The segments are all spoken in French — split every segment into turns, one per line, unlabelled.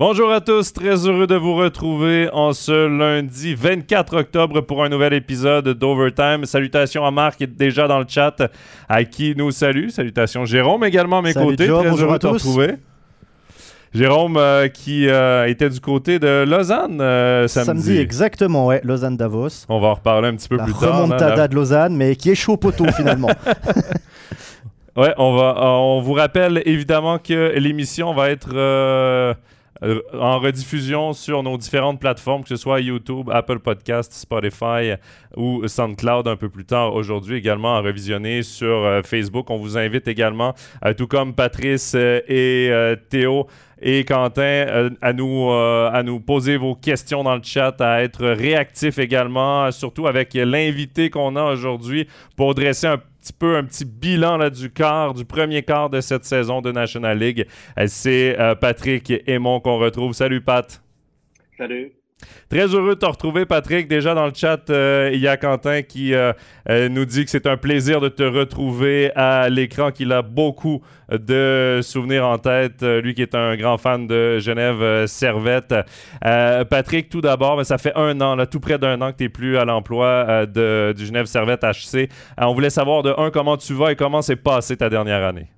Bonjour à tous, très heureux de vous retrouver en ce lundi 24 octobre pour un nouvel épisode d'Overtime. Salutations à Marc qui est déjà dans le chat, à qui nous salue. Salutations Jérôme également à mes côtés, très heureux de te retrouver. Jérôme euh, qui euh, était du côté de Lausanne euh, samedi.
Samedi, exactement, ouais, Lausanne-Davos.
On va en reparler un petit peu plus tard.
remontada de Lausanne, mais qui est chaud poteau finalement.
ouais, on, va, on vous rappelle évidemment que l'émission va être euh, en rediffusion sur nos différentes plateformes, que ce soit YouTube, Apple Podcast, Spotify ou SoundCloud un peu plus tard aujourd'hui, également à revisionner sur euh, Facebook. On vous invite également, euh, tout comme Patrice et Théo, et Quentin à, nous, à nous poser vos questions dans le chat, à être réactifs également, surtout avec l'invité qu'on a aujourd'hui pour dresser un petit peu un petit bilan là, du quart, du premier quart de cette saison de National League. Euh, c'est euh, Patrick Aymon qu'on retrouve. Salut Pat.
Salut.
Très heureux de te retrouver, Patrick. Déjà dans le chat, euh, il y a Quentin qui euh, euh, nous dit que c'est un plaisir de te retrouver à l'écran, qu'il a beaucoup de souvenirs en tête. Lui qui est un grand fan de Genève Servette. Patrick, tout d'abord, ça fait un an, là, tout près d'un an que tu n'es plus à l'emploi du Genève Servette HC. on voulait savoir de un, comment tu vas et comment s'est passée ta dernière année?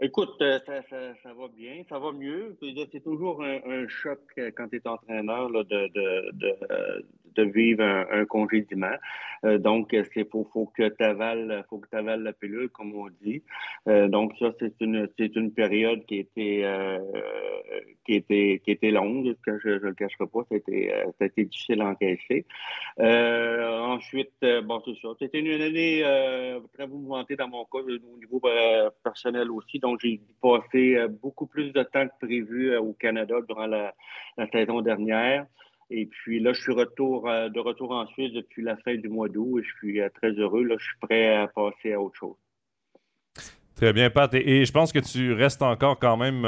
Écoute, euh, ça, ça, ça, va bien, ça va mieux. C'est toujours un, un, choc euh, quand tu es entraîneur là, de, de, de, de, vivre un, un congédiement. Euh, donc, c'est faut, faut que tu avales, avales la pilule, comme on dit. Euh, donc, ça, c'est une, c'est une période qui était, euh, qui était, qui était longue. Que je, je le cacherai pas, c'était, été difficile à encaisser. ensuite, bon, c'est ça. C'était une année très mouvementée dans mon cas, au niveau personnel aussi. Donc, j'ai passé beaucoup plus de temps que prévu au Canada durant la, saison dernière. Et puis là, je suis retour, euh, de retour en Suisse depuis la fin du mois d'août et je suis très heureux. Là, je suis prêt à passer à autre chose.
Très bien, Pat. Et, je pense que tu restes encore quand même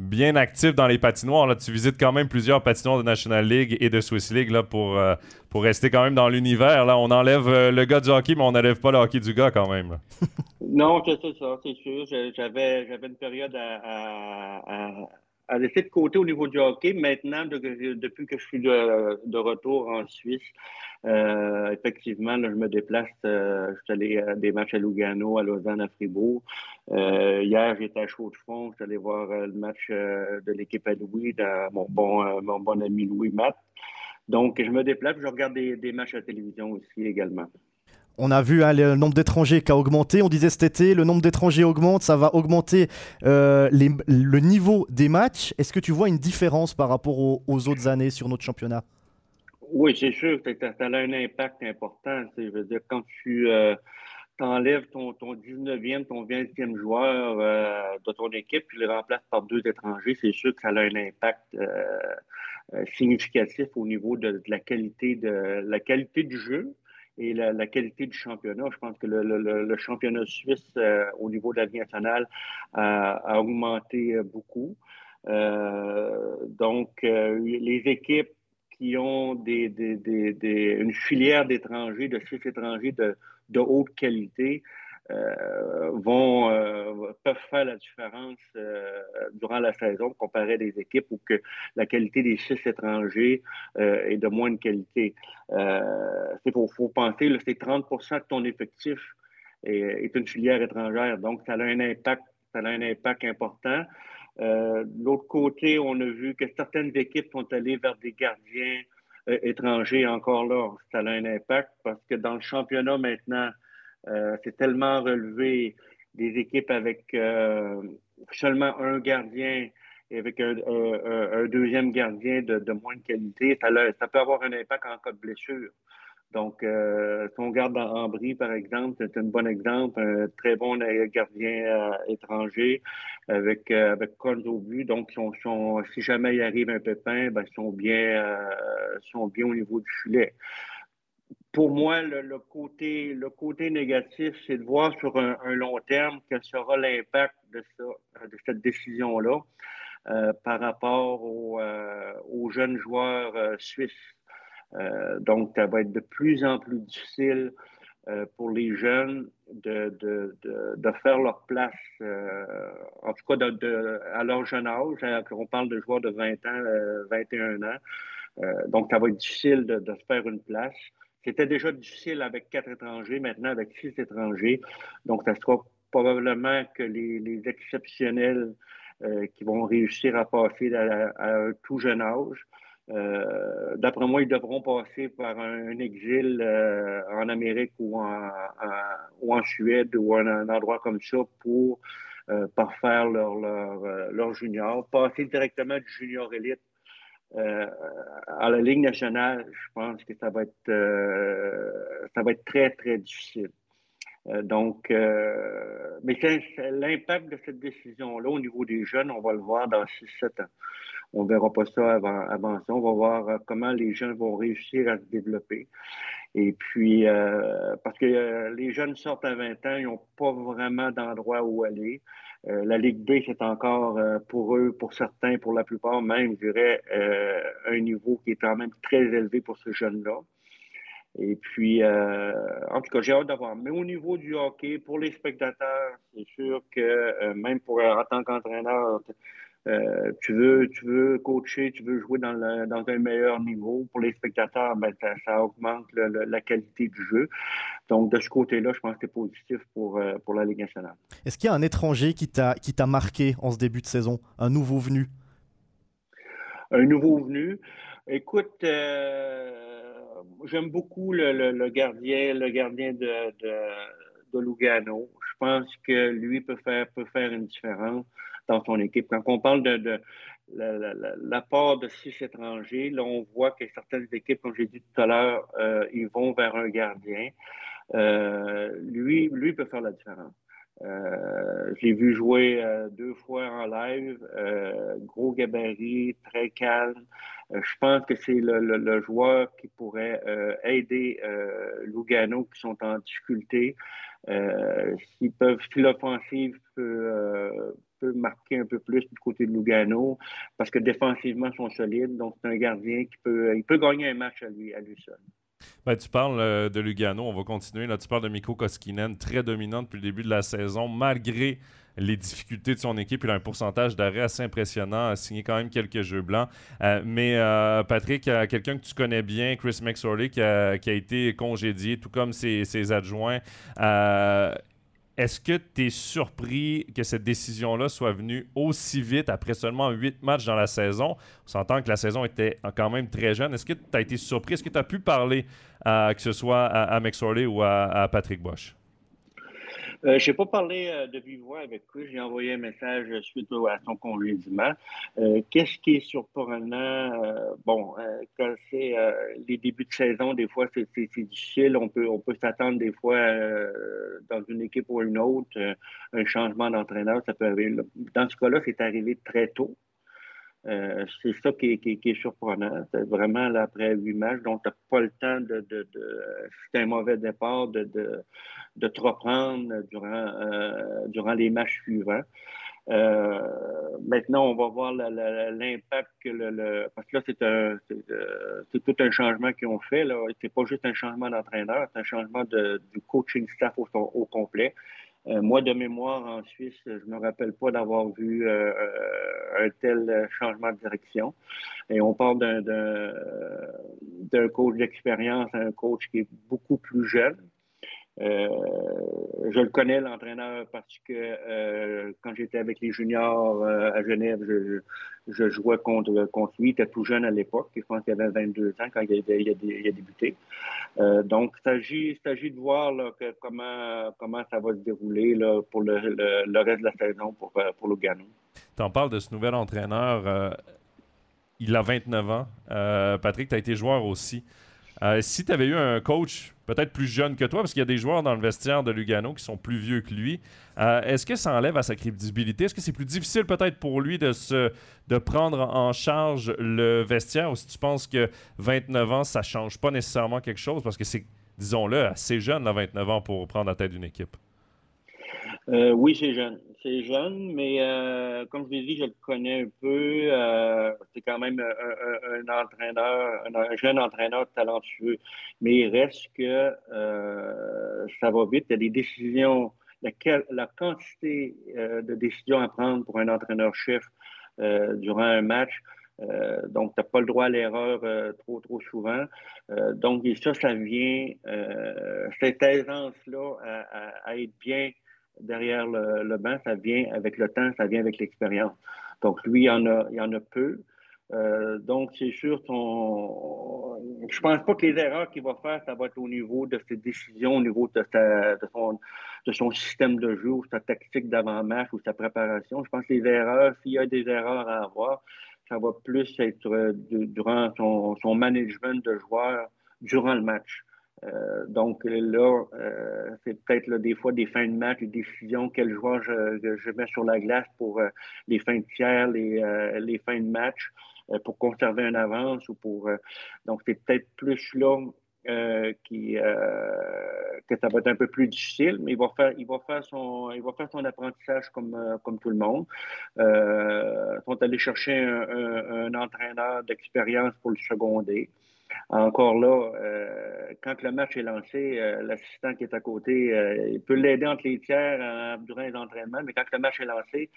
bien actif dans les patinoires. Là. Tu visites quand même plusieurs patinoires de National League et de Swiss League là, pour, euh, pour rester quand même dans l'univers. Là. On enlève euh, le gars du hockey, mais on n'enlève pas le hockey du gars quand même.
non, c'est ça, c'est sûr. J'avais, j'avais une période à, à, à, laisser de côté au niveau du hockey. Maintenant, depuis que je suis de, retour en Suisse, euh, effectivement, je me déplace. Euh, je suis allé à des matchs à Lugano, à Lausanne, à Fribourg. Euh, hier, j'étais à Chaux-de-Fonds. Je suis allé voir euh, le match de l'équipe à Louis, de mon, bon, mon bon ami Louis Matt. Donc, je me déplace. Je regarde des, des matchs à télévision aussi également.
On a vu hein, le nombre d'étrangers qui a augmenté. On disait cet été, le nombre d'étrangers augmente, ça va augmenter euh, le niveau des matchs. Est-ce que tu vois une différence par rapport aux, autres années sur notre championnat?
Oui, c'est sûr que ça a un impact important. Dire, quand tu euh, enlèves ton, ton 19e, ton 20e joueur euh, de ton équipe, tu le remplaces par deux étrangers, c'est sûr que ça a un impact significatif au niveau de la qualité du jeu et la, qualité du championnat. Je pense que le, championnat suisse euh, au niveau de la vie nationale a, augmenté beaucoup. donc, les équipes qui ont des, une filière d'étrangers, de six étrangers de haute qualité, euh, vont euh, peuvent faire la différence euh, durant la saison comparé à des équipes où que la qualité des six étrangers est de moindre qualité. Euh, il faut, penser, c'est 30% de ton effectif est, une filière étrangère, donc ça a un impact, ça a un impact important. De l'autre côté, on a vu que certaines équipes sont allées vers des gardiens étrangers encore là. Ça a un impact parce que dans le championnat maintenant, c'est tellement relevé des équipes avec euh, seulement un gardien et avec un, deuxième gardien de, moins de qualité. Ça, peut avoir un impact en cas de blessure. Donc, euh, si on regarde dans Ambry, par exemple, c'est un bon exemple, un très bon gardien euh, étranger avec, euh, avec au but. Donc, si jamais il arrive un pépin, ben, ils sont bien, euh, sont bien au niveau du filet. Pour moi, le, côté, le côté négatif, c'est de voir sur un, long terme quel sera l'impact de, de cette décision-là euh, par rapport aux, euh, jeunes joueurs suisses euh, donc, ça va être de plus en plus difficile pour les jeunes de, de, de, faire leur place, en tout cas à leur jeune âge. Hein, on parle de joueurs de 20 ans, 21 ans. donc, ça va être difficile de, de se faire une place. C'était déjà difficile avec quatre étrangers, maintenant avec six étrangers. Donc, ça sera probablement que les, exceptionnels euh, qui vont réussir à passer à, un tout jeune âge. Euh, d'après moi, ils devront passer par un, exil euh, en Amérique ou en, Suède ou un, endroit comme ça pour parfaire leur, leur, leur junior, passer directement du junior élite euh, à la Ligue nationale, je pense que ça va être, euh, ça va être très, très difficile. Euh, donc, mais l'impact de cette décision-là au niveau des jeunes, on va le voir dans 6-7 ans. On ne verra pas ça avant, avant ça. On va voir comment les jeunes vont réussir à se développer. Et puis, parce que les jeunes sortent à 20 ans, ils n'ont pas vraiment d'endroit où aller. Euh, la Ligue B, c'est encore euh, pour eux, pour certains, pour la plupart même, je dirais, euh, un niveau qui est quand même très élevé pour ce jeune-là. Et puis, en tout cas, j'ai hâte d'avoir. Mais au niveau du hockey, pour les spectateurs, c'est sûr que même pour en tant qu'entraîneur, euh, tu, veux, tu veux coacher, tu veux jouer dans, dans un meilleur niveau. Pour les spectateurs, ben, ça, augmente la qualité du jeu. Donc, de ce côté-là, je pense que c'est positif pour, euh, pour la Ligue nationale.
Est-ce qu'il y a un étranger qui t'a marqué en ce début de saison, un nouveau venu?
Un nouveau venu? Écoute, euh, j'aime beaucoup le, gardien, le gardien de, de, de Lugano. Je pense que lui peut faire, peut faire une différence dans son équipe. Quand on parle de, l'apport de six étrangers, là, on voit que certaines équipes, comme j'ai dit tout à l'heure, euh, ils vont vers un gardien. Euh, lui, lui peut faire la différence. Euh, je l'ai vu jouer deux fois en live, gros gabarit, très calme. je pense que c'est le, joueur qui pourrait aider Lugano qui sont en difficulté. S'ils peuvent, si l'offensive peut, peut marquer un peu plus du côté de Lugano parce que défensivement, ils sont solides. Donc, c'est un gardien qui peut, il peut gagner un match à lui, à lui seul.
Ben, tu parles euh, de Lugano, on va continuer. Là, tu parles de Mikko Koskinen, très dominant depuis le début de la saison, malgré les difficultés de son équipe. Il a un pourcentage d'arrêt assez impressionnant, a signé quand même quelques jeux blancs. Euh, mais euh, Patrick, quelqu'un que tu connais bien, Chris McSorley, qui a, été congédié, tout comme ses, ses adjoints. Est-ce que tu es surpris que cette décision-là soit venue aussi vite après seulement huit matchs dans la saison? On s'entend que la saison était quand même très jeune. Est-ce que tu as été surpris? Est-ce que tu as pu parler, que ce soit à, à McSorley ou à Patrick Bosch?
Euh, je n'ai pas parlé euh, de vive voix avec lui. J'ai envoyé un message suite à son congédiement. Euh, Qu'est-ce qui est surprenant? Bon, quand c'est les débuts de saison, des fois, c'est difficile. On peut, on peut s'attendre des fois dans une équipe ou une autre, un changement d'entraîneur. Ça peut arriver. Dans ce cas-là, c'est arrivé très tôt. Euh, c'est ça qui est, surprenant. Vraiment, là, après huit matchs, donc tu n'as pas le temps de, c'est un mauvais départ, de, de, te reprendre durant, euh, durant les matchs suivants. Euh, maintenant, on va voir l'impact que le, parce que là, c'est c'est tout un changement qu'ils ont fait. Là, c'est pas juste un changement d'entraîneur, c'est un changement du coaching staff au complet. Euh, moi, de mémoire, en Suisse, je ne me rappelle pas d'avoir vu euh, euh, un tel changement de direction. Et on parle d'un coach d'expérience un coach qui est beaucoup plus jeune. Je le connais, l'entraîneur, parce que quand j'étais avec les juniors à Genève, je, jouais contre, lui. Il était tout jeune à l'époque. Je pense qu'il avait 22 ans quand il a, débuté. Euh, donc, il s'agit de voir comment, ça va se dérouler pour le, reste de la saison pour, euh, pour Lugano.
Tu en parles de ce nouvel entraîneur. Euh, il a 29 ans. Patrick, tu as été joueur aussi. Si tu avais eu un coach peut-être plus jeune que toi, parce qu'il y a des joueurs dans le vestiaire de Lugano qui sont plus vieux que lui. Euh, est-ce que ça enlève à sa crédibilité? Est-ce que c'est plus difficile peut-être pour lui de prendre en charge le vestiaire ou si tu penses que 29 ans, ça change pas nécessairement quelque chose parce que c'est, disons-le, assez jeune, à 29 ans, pour prendre la tête d'une équipe?
Euh, oui, c'est jeune. C'est jeune, mais euh, comme je l'ai dit, je le connais un peu. Euh, c'est quand même un, entraîneur, un, jeune entraîneur talentueux. Mais il reste que ça va vite. Il y a des décisions, la, quantité de décisions à prendre pour un entraîneur-chef durant un match. donc, tu n'as pas le droit à l'erreur trop, trop souvent. donc, ça, ça vient, cette aisance-là à, être bien derrière le, banc, ça vient avec le temps, ça vient avec l'expérience. Donc, lui, il y en a, en a peu. Euh, donc, c'est sûr, son... je pense pas que les erreurs qu'il va faire, ça va être au niveau de ses décisions, au niveau de, son, de son système de jeu, sa tactique d'avant-match, ou sa préparation. Je pense que les erreurs, s'il y a des erreurs à avoir, ça va plus être euh, durant son, management de joueurs durant le match. Euh, donc là, euh, c'est peut-être des fois des fins de match, des décisions, quel joueur je, mets sur la glace pour euh, les fins de tiers, les, fins de match, pour conserver une avance ou pour. donc c'est peut-être plus là qui, que ça va être un peu plus difficile, mais il va faire, il va faire son, il va faire son apprentissage comme, tout le monde. ils sont allés chercher un entraîneur d'expérience pour le seconder. Encore là, euh, quand le match est lancé, euh, l'assistant qui est à côté, euh, il peut l'aider entre les tiers durant les entraînements, mais quand le match est lancé,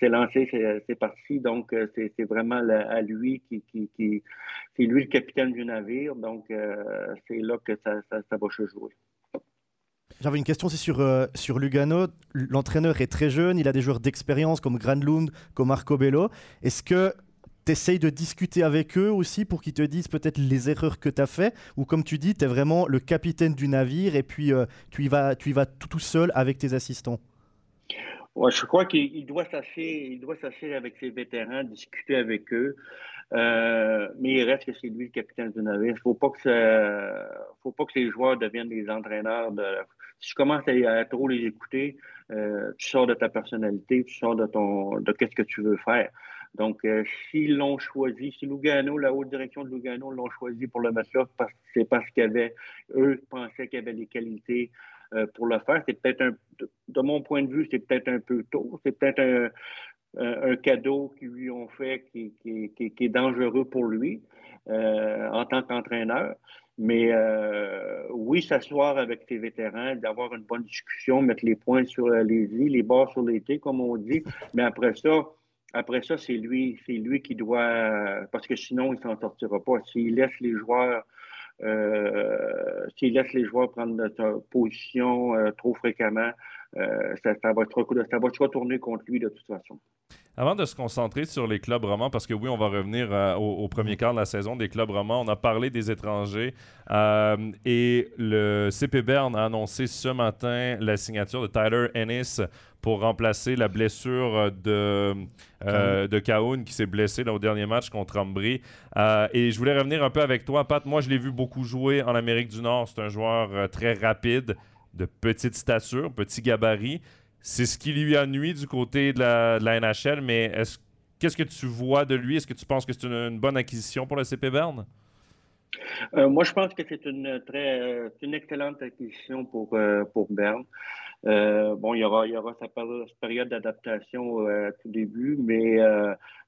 c'est lancé, c'est parti. Donc, c'est vraiment à lui qui, c'est lui le capitaine du navire. Donc, c'est là que ça, va se jouer.
J'avais une question aussi sur, sur Lugano. L'entraîneur est très jeune, il a des joueurs d'expérience comme Granlund, comme Marco Bello. Est-ce que tu de discuter avec eux aussi pour qu'ils te disent peut-être les erreurs que tu as fait ou comme tu dis, tu es vraiment le capitaine du navire et puis euh, tu, y vas, tu y vas tout, seul avec tes assistants
ouais, Je crois qu'il doit s'asseoir avec ses vétérans, discuter avec eux. Euh, mais il reste que c'est lui le capitaine du navire. Il faut, pas que faut pas que les joueurs deviennent des entraîneurs. De, si tu commences à, trop les écouter, euh, tu sors de ta personnalité, tu sors de ton de qu'est-ce que tu veux faire. Donc, euh, s'ils l'ont choisi, si Lugano, la haute direction de Lugano l'ont choisi pour le mettre là, c'est parce qu'ils avaient, eux, pensaient qu'il y avait les qualités euh, pour le faire. C'est peut-être un, de mon point de vue, c'est peut-être un peu tôt. C'est peut-être un, cadeau qu'ils lui ont fait qui, est dangereux pour lui euh, en tant qu'entraîneur. Mais oui, s'asseoir avec ses vétérans, d'avoir une bonne discussion, mettre les points sur les i, les bords sur les t, comme on dit. Mais après ça, après ça, c'est lui, c'est lui qui doit, parce que sinon, il s'en sortira pas. S'il laisse les joueurs, euh, s'il laisse les joueurs prendre notre position euh, trop fréquemment, euh, ça, ça, va ça va se retourner contre lui de toute façon.
Avant de se concentrer sur les clubs romans, parce que oui, on va revenir euh, au, premier quart de la saison des clubs romans, on a parlé des étrangers euh, et le CP Bern a annoncé ce matin la signature de Tyler Ennis pour remplacer la blessure de, euh, de Kaoun qui s'est blessé au dernier match contre Ambry. et je voulais revenir un peu avec toi, Pat. Moi, je l'ai vu beaucoup jouer en Amérique du Nord. C'est un joueur très rapide, de petite stature, petit gabarit c'est ce qui lui a nuit du côté de la, NHL, mais qu'est-ce que tu vois de lui? Est-ce que tu penses que c'est une, bonne acquisition pour le CP Berne?
Euh, moi, je pense que c'est une très une excellente acquisition pour, euh, pour Berne. Euh, bon, il y aura, il y aura sa période d'adaptation au tout début, mais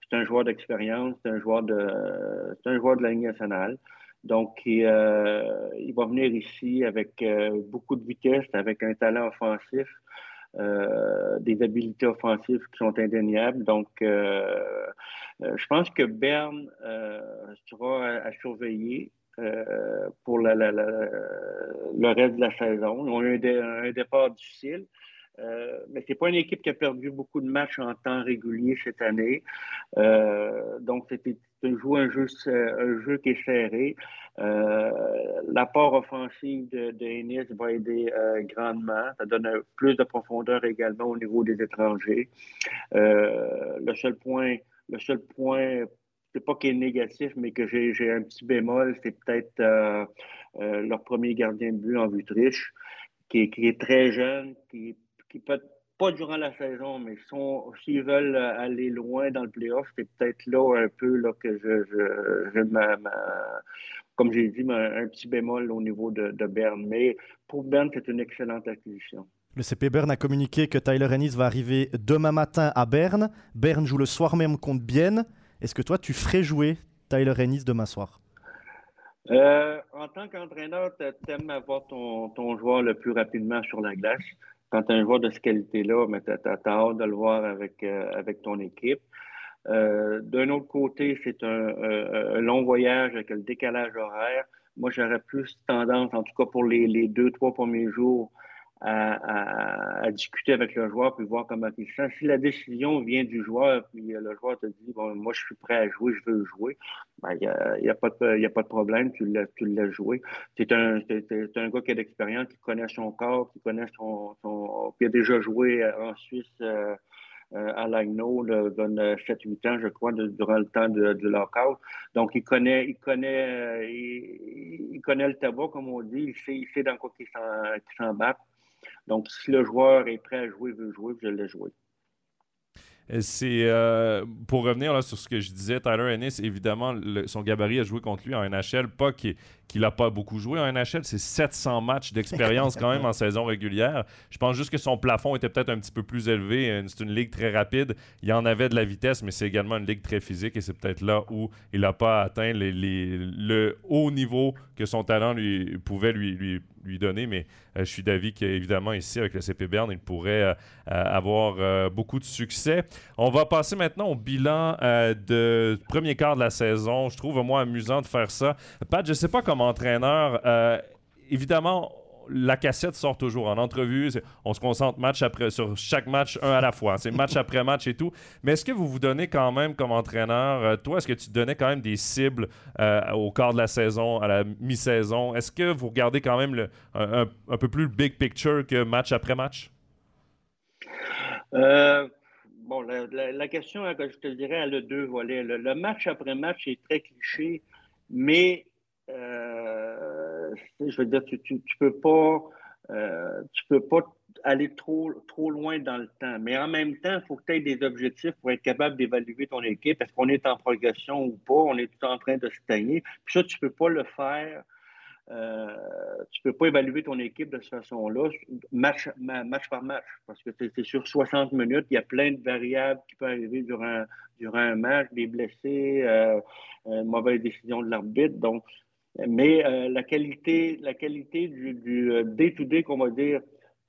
c'est un joueur d'expérience, c'est un joueur de c'est un joueur de la Ligue nationale. Donc, il, il va venir ici avec beaucoup de vitesse, avec un talent offensif. Euh, des habiletés offensives qui sont indéniables. Donc, euh, euh, je pense que Berne sera à, surveiller. Pour le reste de la saison. Ils ont eu un, départ difficile, mais ce n'est pas une équipe qui a perdu beaucoup de matchs en temps régulier cette année. donc, c'était un jeu, un jeu qui est serré. Euh, l'apport offensif de, Ennis va aider euh, grandement. Ça donne plus de profondeur également au niveau des étrangers. Euh, le seul point, le seul point, c'est pas qu'il est négatif, mais que j'ai un petit bémol, c'est peut-être leur premier gardien de but en Vutriche, qui, est très jeune, qui, qui peut pas durant la saison, mais s'ils veulent aller loin dans le playoff, c'est peut-être là un peu là, que je, comme j'ai dit, un, petit bémol au niveau de, Berne. Mais pour Berne, c'est une excellente acquisition.
Le CP Berne a communiqué que Tyler Ennis va arriver demain matin à Berne. Berne joue le soir même contre Bienne. Est-ce que toi, tu ferais jouer Tyler Ennis demain soir?
Euh, En tant qu'entraîneur, tu aimes avoir ton, joueur le plus rapidement sur la glace. Quand tu as un joueur de ce qualité-là, tu as, hâte de le voir avec, euh, avec ton équipe. Euh, d'un autre côté, c'est un, long voyage avec le décalage horaire. Moi, j'aurais plus tendance, en tout cas pour les, les deux, trois premiers jours, à, discuter avec le joueur puis voir comment il se sent. Si la décision vient du joueur, puis le joueur te dit bon, moi je suis prêt à jouer, je veux jouer, ben, il n'y a, a, pas de, a pas de problème, tu l'as, tu l'as joué. C'est un, un gars qui a l'expérience, qui connaît son corps, qui connaît son. son qui a déjà joué en Suisse. Euh, euh, à Lagno, donne 7-8 ans, je crois, durant le temps de, du lockout. Donc, il connaît, il connaît, euh, il, connaît le tabac, comme on dit. Il sait, il sait dans quoi il s'embarque. Donc, si le joueur est prêt à jouer, veut jouer, je l'ai joué.
C'est euh, pour revenir là, sur ce que je disais, Tyler Ennis, évidemment, son gabarit a joué contre lui en NHL, pas qu'il n'a pas beaucoup joué en NHL, c'est 700 matchs d'expérience quand même en saison régulière. Je pense juste que son plafond était peut-être un petit peu plus élevé. Euh, c'est une ligue très rapide. Il y en avait de la vitesse, mais c'est également une ligue très physique et c'est peut-être là où il n'a pas atteint le haut niveau que son talent lui, pouvait lui, lui lui donner, mais euh, je suis d'avis qu'évidemment ici avec le CP Berne, il pourrait euh, euh, avoir beaucoup de succès. On va passer maintenant au bilan de premier quart de la saison. Je trouve moi amusant de faire ça. Pat, je ne sais pas comme entraîneur, évidemment, la cassette sort toujours en entrevue. On se concentre match après, sur chaque match, un à la fois. C'est match après match et tout. Mais est-ce que vous vous donnez quand même comme entraîneur, euh, toi, est-ce que tu donnais quand même des cibles euh, au quart de la saison, à la mi-saison? Est-ce que vous regardez quand même le, un, peu plus le big picture que match après match?
Euh, bon, la, question, hein, je te dirais, elle a deux volets. Le, match après match est très cliché, mais je veux dire, tu, tu, peux pas, euh, tu peux pas aller trop, trop loin dans le temps. Mais en même temps, il faut que tu aies des objectifs pour être capable d'évaluer ton équipe. Est-ce qu'on est en progression ou pas? On est tout en train de stagner. Puis ça, tu peux pas le faire. Euh, tu peux pas évaluer ton équipe de cette façon-là, match, match par match, parce que c'est sur 60 minutes, il y a plein de variables qui peuvent arriver durant, durant un match, des blessés, euh, une mauvaise décision de l'arbitre. Donc, mais euh, la qualité, la qualité du euh, day-to-day, qu'on va dire,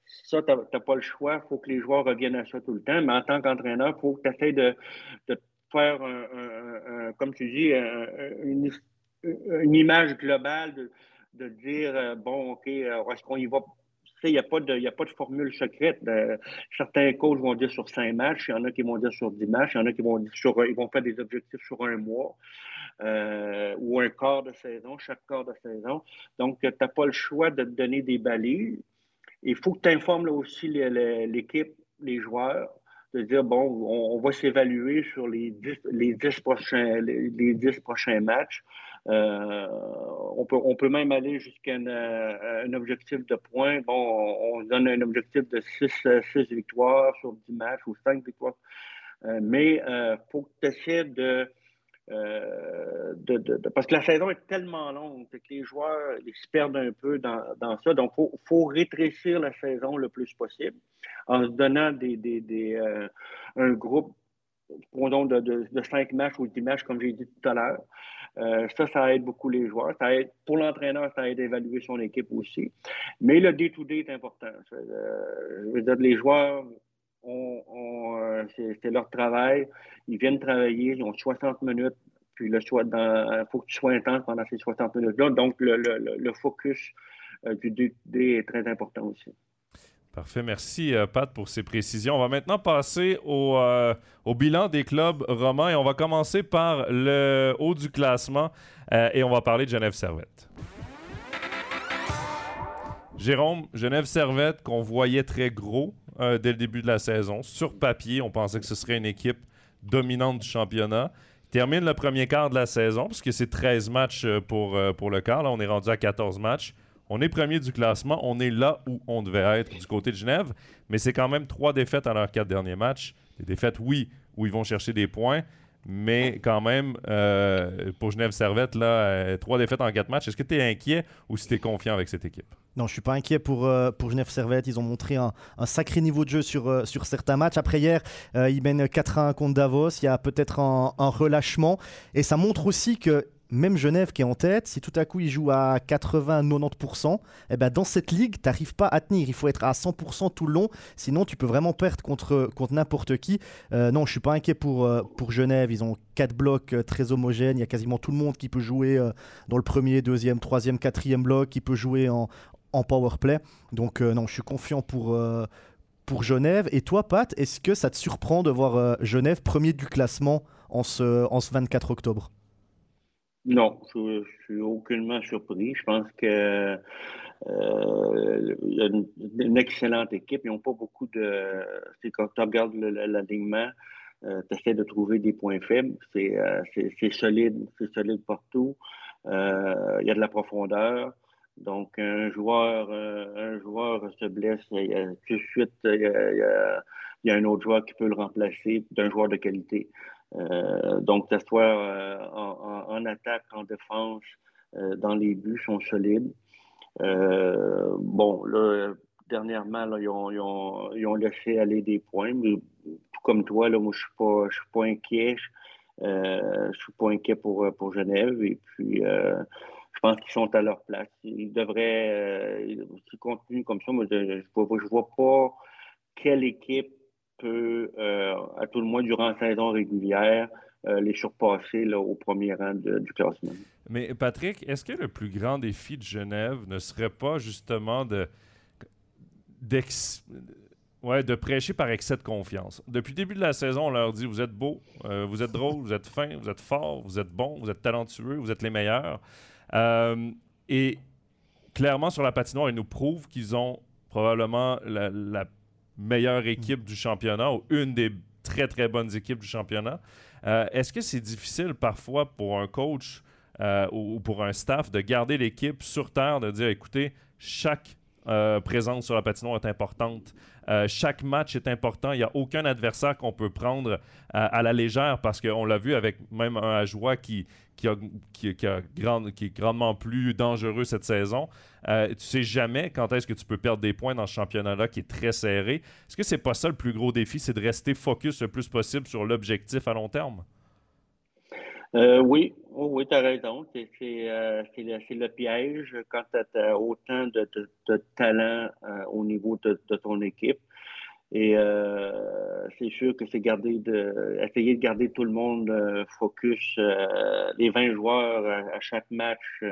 ça, tu n'as pas le choix. Il faut que les joueurs reviennent à ça tout le temps. Mais en tant qu'entraîneur, il faut que tu essaies de, faire, un, comme tu dis, une, image globale, de, de dire, euh, bon, OK, est-ce qu'on y va il n'y a, pas de, a pas de formule secrète. certains coachs vont dire sur cinq matchs, il y en a qui vont dire sur dix matchs, il y en a qui vont dire sur, ils vont faire des objectifs sur un mois. Euh, ou un quart de saison, chaque quart de saison. Donc, tu n'as pas le choix de te donner des balises. Il faut que tu informes aussi l'équipe, les joueurs, de dire, bon, on, va s'évaluer sur les 10, les, prochains, les, prochains matchs. Euh, on, peut, on peut même aller jusqu'à un objectif de points. Bon, on, donne un objectif de 6, victoires sur 10 matchs ou 5 victoires. Euh, mais il faut que tu essaies de euh, de, parce que la saison est tellement longue que les joueurs ils se perdent un peu dans, ça. Donc, il faut, rétrécir la saison le plus possible en se donnant des, des, euh, un groupe de, de, cinq matchs ou dix matchs, comme j'ai dit tout à l'heure. Euh, ça, ça aide beaucoup les joueurs. Ça aide, pour l'entraîneur, ça aide à évaluer son équipe aussi. Mais le day-to-day est important. je veux dire, les joueurs euh, c'est leur travail. Ils viennent travailler, ils ont 60 minutes, puis le il faut que tu sois intense pendant ces 60 minutes-là. Donc, le, focus euh, du D est très important aussi.
Parfait. Merci, euh, Pat, pour ces précisions. On va maintenant passer au, au, bilan des clubs romans et on va commencer par le haut du classement et on va parler de Genève Servette. Jérôme, Genève Servette, qu'on voyait très gros euh, dès le début de la saison. Sur papier, on pensait que ce serait une équipe dominante du championnat. Termine le premier quart de la saison, puisque c'est 13 matchs euh, pour, euh, pour le quart. Là, on est rendu à 14 matchs. On est premier du classement. On est là où on devait être du côté de Genève. Mais c'est quand même trois défaites à leurs quatre derniers matchs. Des défaites, oui, où ils vont chercher des points. Mais quand même, euh, pour Genève Servette, là, euh, trois défaites en quatre matchs. Est-ce que tu es inquiet ou si tu es confiant avec cette équipe?
Non, je suis pas inquiet pour, euh, pour Genève Servette. Ils ont montré un, sacré niveau de jeu sur, sur certains matchs. Après hier, ils mènent 4-1 contre Davos. Il y a peut-être un, un relâchement. Et ça montre aussi que même Genève qui est en tête, si tout à coup il joue à 80-90%, eh ben dans cette ligue, tu n'arrives pas à tenir. Il faut être à 100% tout le long, sinon tu peux vraiment perdre contre, contre n'importe qui. Euh, non, je suis pas inquiet pour, euh, pour Genève. Ils ont quatre blocs euh, très homogènes. Il y a quasiment tout le monde qui peut jouer dans le premier, deuxième, troisième, quatrième bloc, qui peut jouer en, en power play. Donc non, je suis confiant pour pour Genève. Et toi, Pat, est-ce que ça te surprend de voir Genève premier du classement en ce, en ce 24 octobre?
Non, je, ne suis aucunement surpris. Je pense que euh, y a une, excellente équipe. Ils n'ont pas beaucoup de. quand tu regardes l'alignement, euh, tu essaies de trouver des points faibles. C'est euh, solide, c'est solide partout. Euh, il y a de la profondeur. Donc, un joueur, un joueur se blesse, tout de suite, il y, a, un autre joueur qui peut le remplacer d'un joueur de qualité. Euh, donc, que ce soit euh, en, attaque, en défense, euh, dans les buts, sont solides. bon, là, dernièrement, ils, ont, laissé aller des points, mais tout comme toi, là, moi, je ne suis, pas inquiet. je ne suis pas inquiet pour, Genève. Et puis, je pense qu'ils sont à leur place. Ils devraient, s'ils continuent comme ça, moi, je ne vois pas quelle équipe euh, à tout le moins durant la saison régulière, euh, les surpasser au premier rang du classement.
Mais Patrick, est-ce que le plus grand défi de Genève ne serait pas justement de, ouais, de prêcher par excès de confiance? Depuis le début de la saison, on leur dit vous êtes beau, euh, vous êtes drôle, vous êtes fin, vous êtes fort, vous êtes bon, vous êtes talentueux, vous êtes les meilleurs. et clairement, sur la patinoire, ils nous prouvent qu'ils ont probablement la meilleure équipe du championnat ou une des très très bonnes équipes du championnat. Euh, est-ce que c'est difficile parfois pour un coach euh, ou, pour un staff de garder l'équipe sur terre, de dire écoutez, chaque euh, présence sur la patinoire est importante. chaque match est important. Il n'y a aucun adversaire qu'on peut prendre à la légère parce qu'on l'a vu avec même un Ajoie qui, qui est grandement plus dangereux cette saison. Euh, tu sais jamais quand est-ce que tu peux perdre des points dans ce championnat-là qui est très serré. Est-ce que c'est pas ça le plus gros défi, c'est de rester focus le plus possible sur l'objectif à long terme?
Euh, oui, oui, tu as raison. C'est euh, le, piège quand tu as, autant de, talent au niveau de, ton équipe. Et c'est sûr que c'est garder de essayer de garder tout le monde focus, les 20 joueurs à chaque match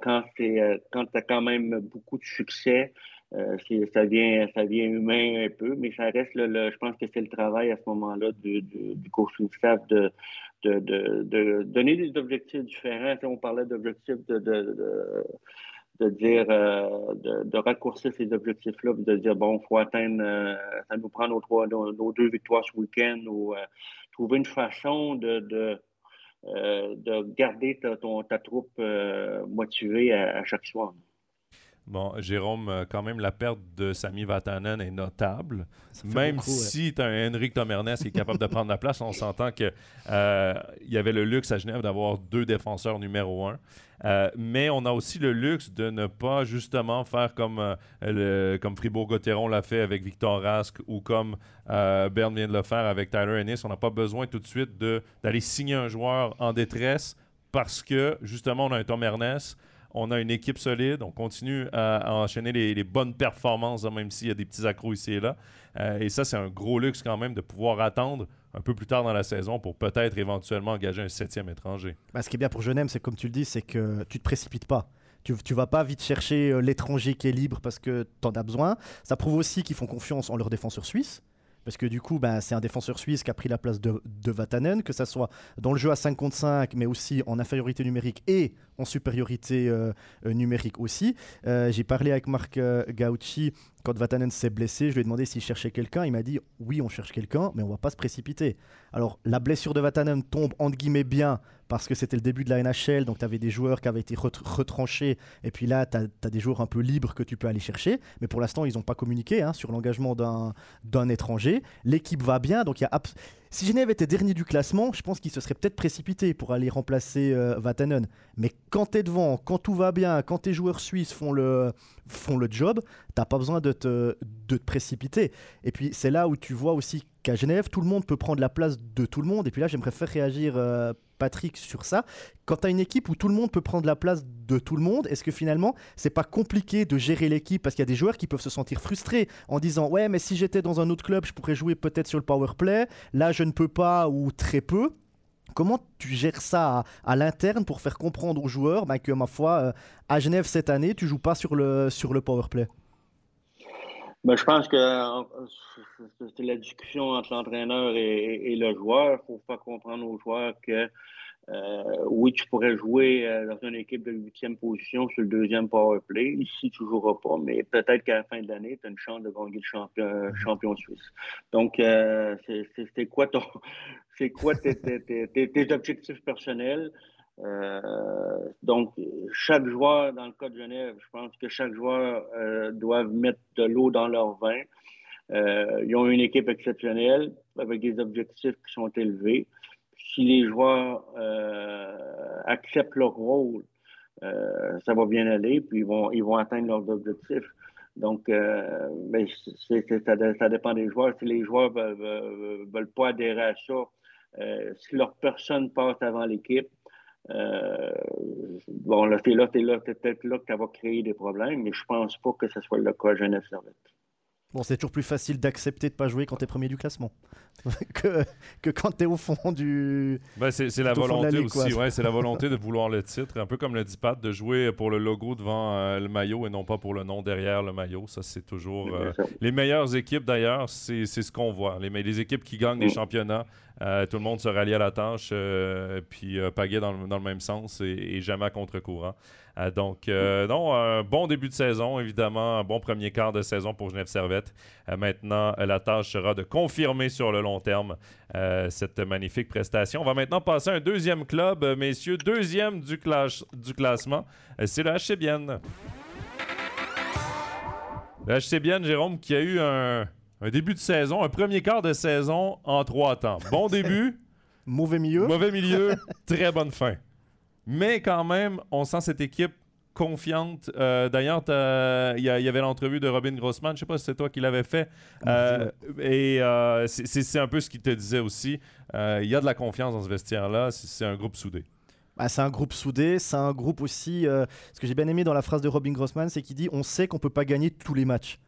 quand tu euh, as quand même beaucoup de succès, euh, ça vient ça vient humain un peu, mais ça reste je pense que c'est le travail à ce moment-là du, du, coaching staff de de, de, donner des objectifs différents. on parlait d'objectifs de, de, dire euh, de, raccourcir ces objectifs-là, de dire bon, il faut atteindre, ça nous prend nos, trois, nos, deux victoires ce week-end ou trouver une façon de euh, de garder ta, troupe euh, motivée à, chaque soir.
Bon, Jérôme, euh, quand même, la perte de Sami Vatanen est notable. Même si tu as un Henrik Tomernes qui est capable de prendre la place, on s'entend qu'il y avait le luxe à Genève d'avoir deux défenseurs numéro un. Euh, mais on a aussi le luxe de ne pas justement faire comme, euh, comme Fribourg-Gotteron l'a fait avec Victor Rask ou comme euh, Bern vient de le faire avec Tyler Ennis. On n'a pas besoin tout de suite d'aller signer un joueur en détresse parce que justement on a un Tom Ernest. On a une équipe solide, on continue à, enchaîner les, bonnes performances, même s'il y a des petits accros ici et là. et ça, c'est un gros luxe quand même de pouvoir attendre un peu plus tard dans la saison pour peut-être éventuellement engager un septième étranger.
Bah, ce qui est bien pour Genève, c'est comme tu le dis, c'est que tu te précipites pas. Tu, ne vas pas vite chercher euh, l'étranger qui est libre parce que tu en as besoin. Ça prouve aussi qu'ils font confiance en leur défenseur suisse. Parce que du coup, bah, c'est un défenseur suisse qui a pris la place de, Vatanen, que ça soit dans le jeu à 5 contre 5, mais aussi en infériorité numérique et en supériorité euh, euh, numérique aussi. J'ai parlé avec Marc Gauchi quand Vatanen s'est blessé, je lui ai demandé s'il cherchait quelqu'un. Il m'a dit oui, on cherche quelqu'un, mais on va pas se précipiter. Alors la blessure de Vatanen tombe entre guillemets bien parce que c'était le début de la NHL, donc tu avais des joueurs qui avaient été retranchés, et puis là, tu as, des joueurs un peu libres que tu peux aller chercher. Mais pour l'instant, ils n'ont pas communiqué hein, sur l'engagement d'un étranger. L'équipe va bien, donc y a si Genève était dernier du classement, je pense qu'il se serait peut-être précipité pour aller remplacer euh, Vatanen. Mais quand tu es devant, quand tout va bien, quand tes joueurs suisses font le, font le job, t'as pas besoin de te, de te précipiter. Et puis c'est là où tu vois aussi qu'à Genève, tout le monde peut prendre la place de tout le monde. Et puis là, j'aimerais faire réagir euh, Patrick sur ça. Quand tu as une équipe où tout le monde peut prendre la place de tout le monde, est-ce que finalement, c'est pas compliqué de gérer l'équipe? Parce qu'il y a des joueurs qui peuvent se sentir frustrés en disant Ouais, mais si j'étais dans un autre club, je pourrais jouer peut-être sur le power play. Là, je ne peux pas ou très peu. Comment tu gères ça à, l'interne pour faire comprendre aux joueurs bah, que, ma foi, euh, à Genève cette année, tu joues pas sur le, sur le power play?
Ben, je pense que c'est la discussion entre l'entraîneur et, le joueur. Il faut faire comprendre aux joueurs que euh, oui, tu pourrais jouer euh, dans une équipe de huitième position sur le deuxième power play. Ici, tu ne joueras pas, mais peut-être qu'à la fin de l'année, tu as une chance de gagner le champion, mm-hmm. champion suisse. Donc, euh, c'est quoi ton c'est quoi tes, tes, tes, objectifs personnels? Euh, donc, chaque joueur, dans le cas de Genève, je pense que chaque joueur euh, doit mettre de l'eau dans leur vin. Euh, ils ont une équipe exceptionnelle avec des objectifs qui sont élevés. Si les joueurs acceptent leur rôle, ça va bien aller, puis ils vont, ils vont atteindre leurs objectifs. Donc, ben, ça, dépend des joueurs. Si les joueurs ne veulent, pas adhérer à ça, si leur personne passe avant l'équipe, euh, bon, là, t'es là, là, peut-être là que ça va créer des problèmes, mais je pense pas que ce soit le cas à Genève Servette.
Bon, c'est toujours plus facile d'accepter de pas jouer quand tu es premier du classement que, que quand tu es au fond du.
Ben c'est la volonté aussi, ouais, c'est la volonté de vouloir le titre, un peu comme le dit Pat, de jouer pour le logo devant euh, le maillot et non pas pour le nom derrière le maillot. Ça, c'est toujours. Euh, les meilleures équipes d'ailleurs, c'est ce qu'on voit. Les, les équipes qui gagnent des championnats, euh, tout le monde se rallie à la tâche, puis pagaie dans, dans, le même sens et, jamais à contre-courant. donc, non, un bon début de saison, évidemment, un bon premier quart de saison pour Genève Servette. maintenant, la tâche sera de confirmer sur le long terme cette magnifique prestation. On va maintenant passer à un deuxième club, messieurs, deuxième du, du classement. C'est le HC Bienne. Le HC Bienne, Jérôme, qui a eu un un début de saison, un premier quart de saison en trois temps. Bon début.
mauvais milieu.
Mauvais milieu, très bonne fin. Mais quand même, on sent cette équipe confiante. Euh, d'ailleurs, il y, avait l'entrevue de Robin Grossman, je ne sais pas si c'est toi qui l'avais fait. Euh, et euh, c'est un peu ce qu'il te disait aussi. Il y a de la confiance dans ce vestiaire-là. C'est un groupe soudé.
Bah, c'est un groupe soudé, c'est un groupe aussi. ce que j'ai bien aimé dans la phrase de Robin Grossman, c'est qu'il dit on sait qu'on peut pas gagner tous les matchs.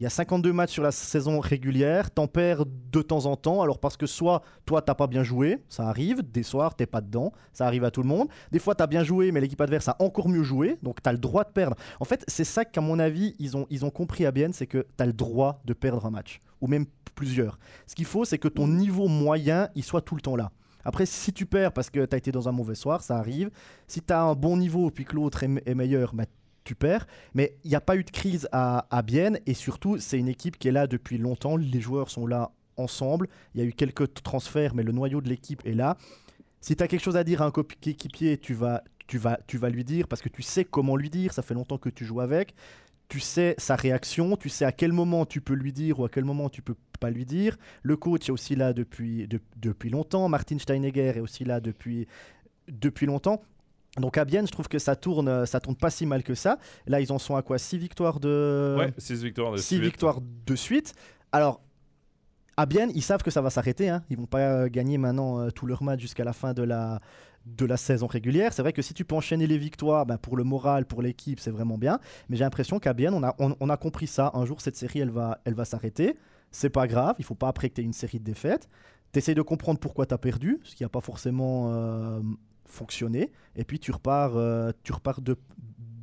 Il y a 52 matchs sur la saison régulière, t'en perds de temps en temps, alors parce que soit toi t'as pas bien joué, ça arrive, des soirs t'es pas dedans, ça arrive à tout le monde. Des fois t'as bien joué, mais l'équipe adverse a encore mieux joué, donc t'as le droit de perdre. En fait, c'est ça qu'à mon avis ils ont, ils ont compris à bien, c'est que t'as le droit de perdre un match, ou même plusieurs. Ce qu'il faut, c'est que ton niveau moyen, il soit tout le temps là. Après, si tu perds parce que tu as été dans un mauvais soir, ça arrive. Si tu as un bon niveau puis que l'autre est, meilleur, bah, tu perds. Mais il n'y a pas eu de crise à, à Bienne et surtout, c'est une équipe qui est là depuis longtemps. Les joueurs sont là ensemble. Il y a eu quelques transferts, mais le noyau de l'équipe est là. Si tu as quelque chose à dire à un coéquipier, tu vas, tu, vas, tu vas lui dire parce que tu sais comment lui dire. Ça fait longtemps que tu joues avec. Tu sais sa réaction, tu sais à quel moment tu peux lui dire ou à quel moment tu peux pas lui dire. Le coach est aussi là depuis, depuis longtemps. Martin Steinegger est aussi là depuis, depuis longtemps. Donc à Bienne, je trouve que ça tourne, euh, ça tourne pas si mal que ça. Là, ils en sont à quoi? 6 victoires de.
Ouais, 6 victoires de
six victoires de suite. Alors, à Bienne, ils savent que ça va s'arrêter. Hein. Ils vont pas euh, gagner maintenant euh, tous leurs matchs jusqu'à la fin de la, de la saison régulière. C'est vrai que si tu peux enchaîner les victoires, ben, pour le moral, pour l'équipe, c'est vraiment bien. Mais j'ai l'impression qu'à Bienne, on a, on, a compris ça. Un jour, cette série, elle va, elle va s'arrêter. C'est pas grave. Il faut pas après que tu aies une série de défaites. Tu de comprendre pourquoi tu as perdu, ce qui n'a pas forcément fonctionner. Et puis tu repars, euh, tu repars de,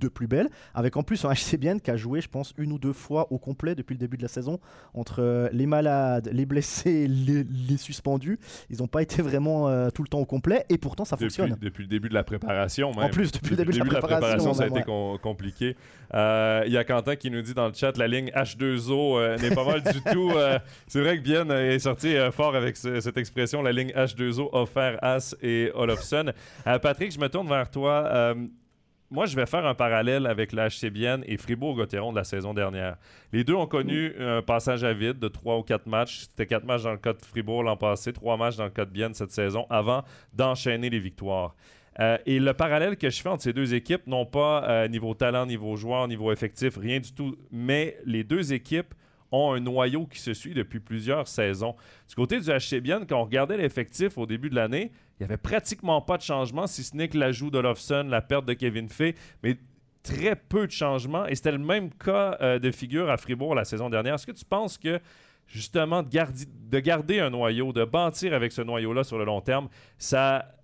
de plus belle, avec en plus un HCBN qui a joué, je pense, une ou deux fois au complet depuis le début de la saison, entre euh, les malades, les blessés, les, suspendus. Ils n'ont pas été vraiment euh, tout le temps au complet, et pourtant ça fonctionne.
Depuis le début de la préparation, même.
En plus, depuis, le début, de, la préparation,
ça a été compliqué. Euh, il y a Quentin qui nous dit dans le chat la ligne H2O n'est pas mal du tout. C'est vrai que Bien est sorti fort avec cette expression, la ligne H2O, offert As et Olofsson. Patrick, je me tourne vers toi moi, je vais faire un parallèle avec la HCBN et Fribourg-Gotteron de la saison dernière. Les deux ont connu un passage à vide de trois ou quatre matchs. C'était quatre matchs dans le cas de Fribourg l'an passé, trois matchs dans le cas de Bienne cette saison, avant d'enchaîner les victoires. Euh, et le parallèle que je fais entre ces deux équipes, non pas euh, niveau talent, niveau joueur, niveau effectif, rien du tout, mais les deux équipes ont un noyau qui se suit depuis plusieurs saisons. Du côté du HCBN, quand on regardait l'effectif au début de l'année, il n'y avait pratiquement pas de changement, si ce n'est que l'ajout de Lofson, la perte de Kevin Fay, mais très peu de changements. Et c'était le même cas euh, de figure à Fribourg la saison dernière. Est-ce que tu penses que justement de garder, de garder un noyau, de bâtir avec ce noyau-là sur le long terme, ça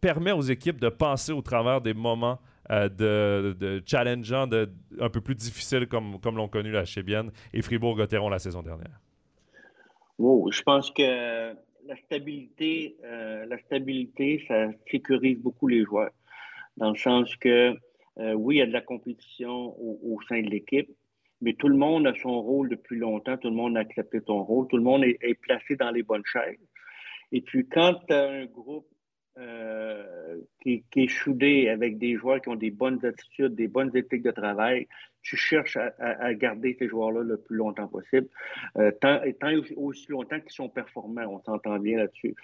permet aux équipes de passer au travers des moments euh, de, de challengeants, de, un peu plus difficiles comme, comme l'ont connu la Chebienne et Fribourg-Gotteron la saison dernière?
Je pense que la stabilité, euh, la stabilité, ça sécurise beaucoup les joueurs. Dans le sens que, euh, oui, il y a de la compétition au, sein de l'équipe, mais tout le monde a son rôle depuis longtemps, tout le monde a accepté son rôle, tout le monde est, est placé dans les bonnes chaises. Et puis, quand tu as un groupe euh, qui, est choudé avec des joueurs qui ont des bonnes attitudes, des bonnes éthiques de travail, tu cherches à, garder ces joueurs-là le plus longtemps possible, euh, tant, et aussi, longtemps qu'ils sont performants, on s'entend bien là-dessus.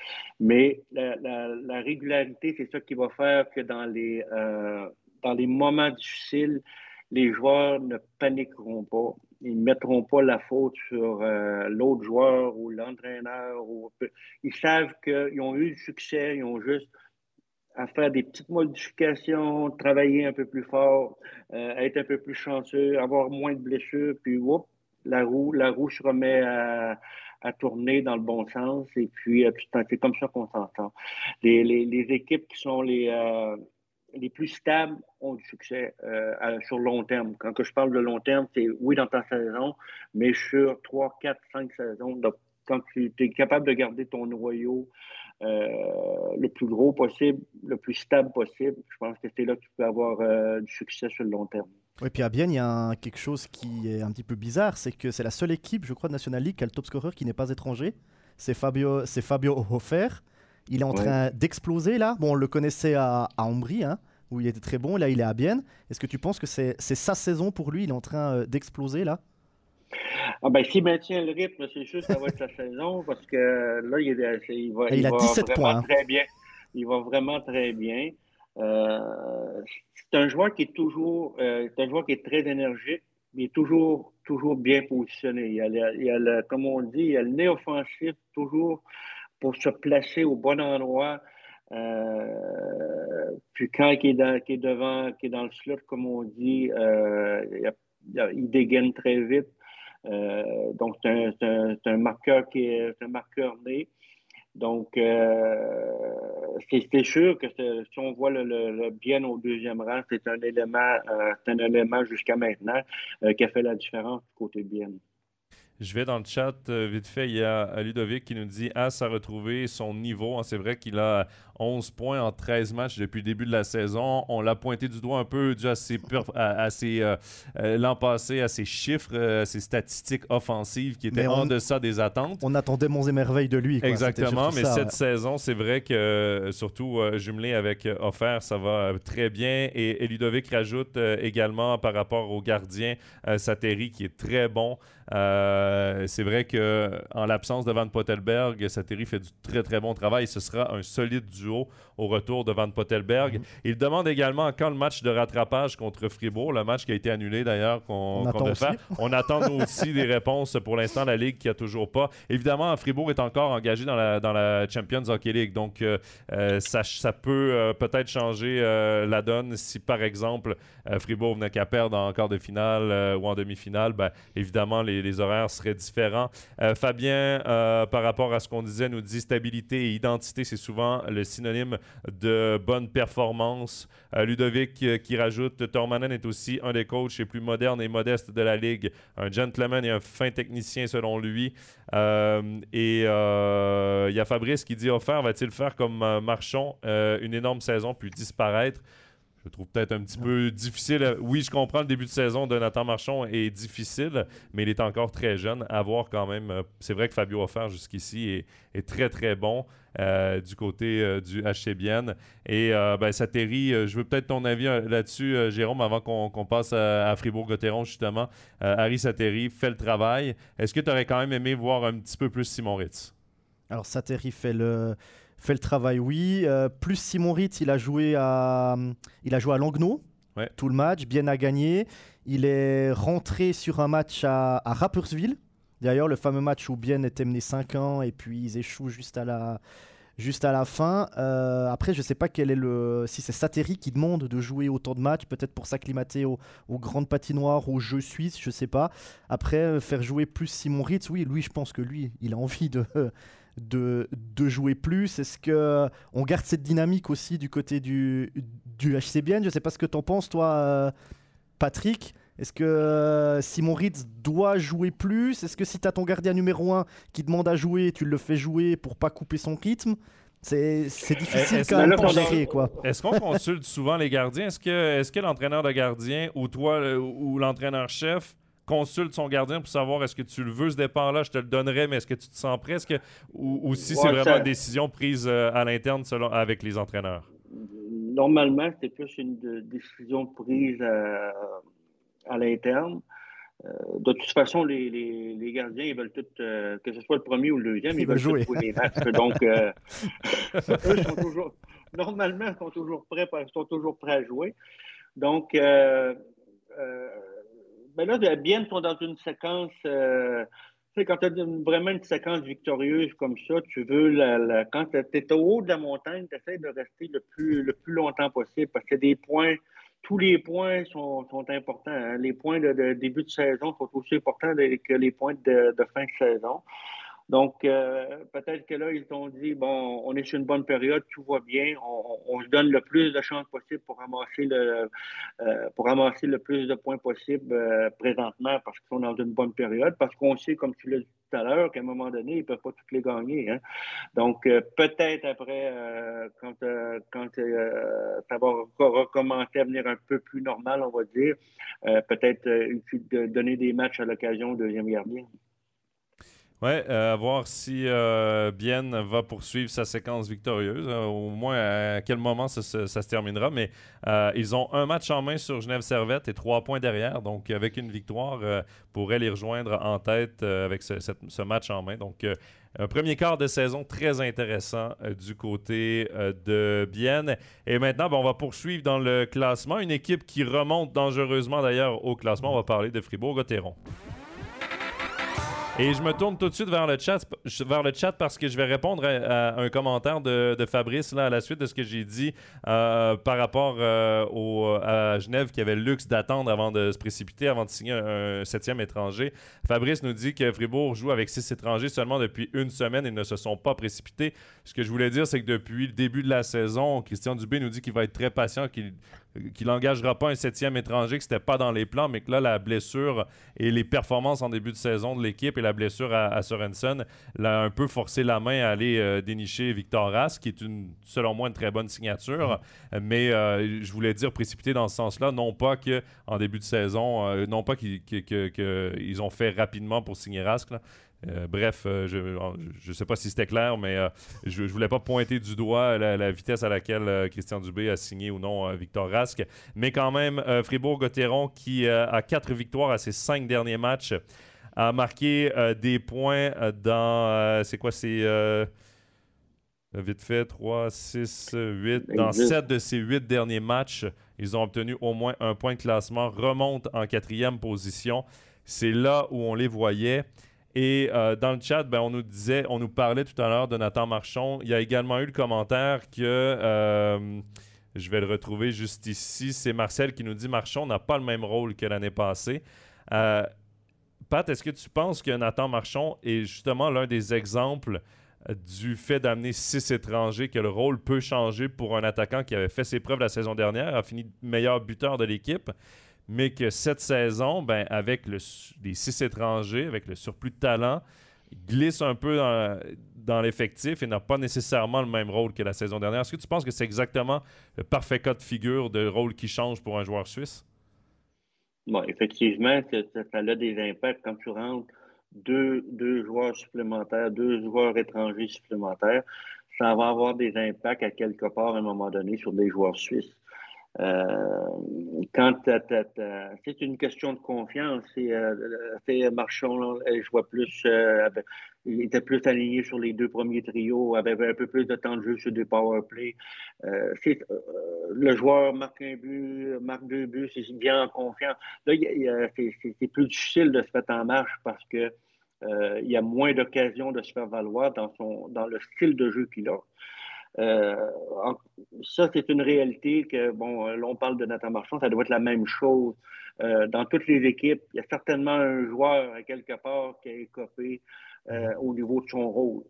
Mais la, régularité, c'est ça qui va faire que dans les, euh, dans les moments difficiles, les joueurs ne paniqueront pas. Ils ne mettront pas la faute sur euh, l'autre joueur ou l'entraîneur. Ils savent qu'ils ont eu du succès, ils ont juste à faire des petites modifications, travailler un peu plus fort, euh, être un peu plus chanceux, avoir moins de blessures, puis whoop, la roue, la roue se remet à, tourner dans le bon sens, et puis euh, c'est comme ça qu'on s'entend. Les, équipes qui sont les, les plus stables ont du succès euh, sur long terme. Quand que je parle de long terme, c'est oui dans ta saison, mais sur 3, 4, 5 saisons. Donc, quand tu es capable de garder ton noyau euh, le plus gros possible, le plus stable possible, je pense que c'est là que tu peux avoir euh, du succès sur le long terme.
Oui, puis à Bienne, il y a quelque chose qui est un petit peu bizarre, c'est que c'est la seule équipe, je crois, de National League qui a le top scorer qui n'est pas étranger. C'est Fabio, c'est Fabio Hofer. Il est en train d'exploser là. Bon, on le connaissait à, à Ambry, hein, où il était très bon. Là, il est à Bienne. Est-ce que tu penses que c'est sa saison pour lui? Il est en train euh, d'exploser là?
Ah ben, s'il maintient le rythme, c'est sûr que ça va être sa saison parce que là, il, est, il va,
il, a 17 points. Hein.
Très bien. Il va vraiment très bien. Euh, c'est un joueur qui est toujours, euh, un joueur qui est très énergique, mais toujours, toujours bien positionné. Il a, il a comme on dit, il a le nez offensif toujours pour se placer au bon endroit. Euh, puis quand il est, dans, devant, qui est dans le slot, comme on dit, euh, il, dégaine très vite. Euh, donc, c'est un, marqueur qui est, un marqueur né. Donc, c'est sûr que si on voit le, bien au deuxième rang, c'est un élément, un élément jusqu'à maintenant qui a fait la différence du côté bien.
Je vais dans le chat euh, vite fait. Il y a Ludovic qui nous dit As a retrouvé son niveau. C'est vrai qu'il a 11 points en 13 matchs depuis le début de la saison. On l'a pointé du doigt un peu dû à ses, à, euh, euh, l'an passé, à ses chiffres, à ses statistiques offensives qui étaient en deçà des attentes.
On attendait monts et merveilles de lui.
Exactement, mais cette saison, c'est vrai que surtout jumelé avec Offert, ça va très bien. Et, Ludovic rajoute également par rapport au gardien Sateri qui est très bon. Euh, c'est vrai que en l'absence de Van Pottelberg, Sateri fait du très très bon travail. Ce sera un solide duo au retour de Van Pottelberg. Mhm. Il demande également quand le match de rattrapage contre Fribourg, le match qui a été annulé d'ailleurs qu'on qu faire. On attend aussi des réponses. Pour l'instant, la Ligue qui a toujours pas. Évidemment, Fribourg est encore engagé dans la, dans la Champions Hockey League. Donc, euh, euh, ça, ça, peut peut-être changer la donne si, par exemple, Fribourg venait qu'à perdre en quart de finale ou en demi-finale. Ben, évidemment, les les, horaires seraient différents. Euh, Fabien, euh, par rapport à ce qu'on disait, nous dit stabilité et identité, c'est souvent le synonyme de bonne performance. Ludovic qui rajoute Tormanen est aussi un des coachs les plus modernes et modestes de la ligue, un gentleman et un fin technicien selon lui. et il y a Fabrice qui dit offert va-t-il faire comme Marchand une énorme saison puis disparaître je trouve peut-être un petit peu difficile. Oui, je comprends le début de saison de Nathan Marchand est difficile, mais il est encore très jeune. À voir quand même. Euh, c'est vrai que Fabio Offert jusqu'ici est, très très bon euh, du côté euh, du HCBN. Et ben, Satéry, je veux peut-être ton avis là-dessus, Jérôme, avant qu'on passe à, Fribourg-Gotteron, justement. Harry Satéry fait le travail. Est-ce que tu aurais quand même aimé voir un petit peu plus Simon Ritz?
Alors, Satéry fait le fait le travail, oui. Euh, plus Simon Ritz, il a joué à, il a joué à Langnau. Tout le match, bien à gagner. Il est rentré sur un match à, à Rapperswil. D'ailleurs, le fameux match où Bien était mené 5 ans et puis ils échouent juste à la, juste à la fin. Euh, après, je ne sais pas quel est le, si c'est Satéry qui demande de jouer autant de matchs, peut-être pour s'acclimater aux, grandes patinoires, aux jeux suisses, je ne sais pas. Après, euh, faire jouer plus Simon Ritz, oui, lui, je pense que lui, il a envie de, de, de jouer plus? Est-ce que on garde cette dynamique aussi du côté du, du HCBN Je ne sais pas ce que tu en penses, toi, euh, Patrick. Est-ce que euh, Simon Ritz doit jouer plus? Est-ce que si tu as ton gardien numéro 1 qui demande à jouer, tu le fais jouer pour pas couper son rythme? C'est difficile quand même pour gérer, quoi.
Est-ce qu'on consulte souvent les gardiens? Est-ce que, est que l'entraîneur de gardien ou toi ou l'entraîneur-chef consulte son gardien pour savoir est-ce que tu le veux ce départ-là, je te le donnerai, mais est-ce que tu te sens presque ou, si c'est vraiment une décision prise euh, à l'interne selon avec les entraîneurs?
Normalement, c'est plus une décision prise euh, à, l'interne. Euh, de toute façon, les, gardiens, ils veulent tout, que ce soit le premier ou le deuxième, ils, veulent jouer. les matchs. Donc, eux sont toujours, normalement, ils sont toujours prêts, sont toujours prêts à jouer. Donc, ben là, bien sont dans une séquence. Euh, tu sais, quand tu as vraiment une séquence victorieuse comme ça, tu veux, la, quand tu es au haut de la montagne, tu essaies de rester le plus, le plus longtemps possible parce que des points, tous les points sont, sont importants. Hein. Les points de, début de saison sont aussi importants que les points de, de fin de saison. Donc, euh, peut-être que là, ils ont dit, bon, on est sur une bonne période, tout va bien, on, se donne le plus de chances possible pour ramasser le, euh, pour ramasser le plus de points possible euh, présentement parce qu'ils sont dans une bonne période, parce qu'on sait, comme tu l'as dit tout à l'heure, qu'à un moment donné, ils ne peuvent pas toutes les gagner. Hein. Donc, peut-être après, quand, quand ça va recommencer à venir un peu plus normal, on va dire, peut-être donner des matchs à l'occasion au deuxième gardien.
Oui, euh, à voir si euh, Bien va poursuivre sa séquence victorieuse. Euh, au moins, à quel moment ça, se terminera. Mais ils ont un match en main sur Genève Servette et trois points derrière. Donc, avec une victoire, pourrait les rejoindre en tête avec ce, match en main. Donc, un premier quart de saison très intéressant du côté de Bienne. Et maintenant, ben, on va poursuivre dans le classement. Une équipe qui remonte dangereusement d'ailleurs au classement. On va parler de Fribourg-Gotteron. Et je me tourne tout de suite vers le chat, vers le chat parce que je vais répondre à, un commentaire de, Fabrice là, à la suite de ce que j'ai dit euh, par rapport euh, au, à Genève qui avait le luxe d'attendre avant de se précipiter, avant de signer un, septième étranger. Fabrice nous dit que Fribourg joue avec six étrangers seulement depuis une semaine et ne se sont pas précipités. Ce que je voulais dire, c'est que depuis le début de la saison, Christian Dubé nous dit qu'il va être très patient, qu'il qu'il n'engagera pas un septième étranger, que c'était pas dans les plans, mais que là, la blessure et les performances en début de saison de l'équipe et la blessure à, Sorensen l'a un peu forcé la main à aller euh, dénicher Victor Ras, qui est selon moi une très bonne signature. Mais euh, je voulais dire précipité dans ce sens-là, non pas qu'en début de saison, euh, non pas qu'ils ont fait rapidement pour signer Rask, euh, bref, euh, je ne sais pas si c'était clair, mais euh, je ne voulais pas pointer du doigt la, vitesse à laquelle Christian Dubé a signé ou non Victor Rask. Mais quand même, Fribourg-Gotteron, qui a quatre victoires à ses cinq derniers matchs, a marqué des points dans. c'est quoi C'est. Vite fait, 3, 6, 8. Dans 7 de ces 8 derniers matchs, ils ont obtenu au moins un point de classement, remontent en quatrième position. C'est là où on les voyait. Et euh, dans le chat, ben, on nous disait, on nous parlait tout à l'heure de Nathan Marchand. Il y a également eu le commentaire que, euh, je vais le retrouver juste ici, c'est Marcel qui nous dit Marchand n'a pas le même rôle que l'année passée. Euh, Pat, est-ce que tu penses que Nathan Marchand est justement l'un des exemples du fait d'amener six étrangers, que le rôle peut changer pour un attaquant qui avait fait ses preuves la saison dernière, a fini meilleur buteur de l'équipe, mais que cette saison, ben, avec le, les six étrangers, avec le surplus de talent, glisse un peu dans, l'effectif et n'a pas nécessairement le même rôle que la saison dernière. Est-ce que tu penses que c'est exactement le parfait cas de figure de rôle qui change pour un joueur suisse?
Bon, effectivement, ça, a des impacts quand tu rentres deux joueurs supplémentaires, deux joueurs étrangers supplémentaires. Ça va avoir des impacts à quelque part à un moment donné sur des joueurs suisses. Euh, quand c'est une question de confiance, c'est euh, Marchand, je plus, euh, il était plus aligné sur les deux premiers trios, avait un peu plus de temps de jeu sur des power play. Euh, le joueur marque un but, marque deux buts, c'est bien en confiance. Là, c'est plus difficile de se mettre en marche parce que il y a moins d'occasions de se faire valoir dans son dans le style de jeu qu'il a. Euh, ça, c'est une réalité que, bon, là, on parle de Nathan Marchand, ça doit être la même chose euh, dans toutes les équipes. Il y a certainement un joueur, à quelque part, qui a écopé euh, au niveau de son rôle.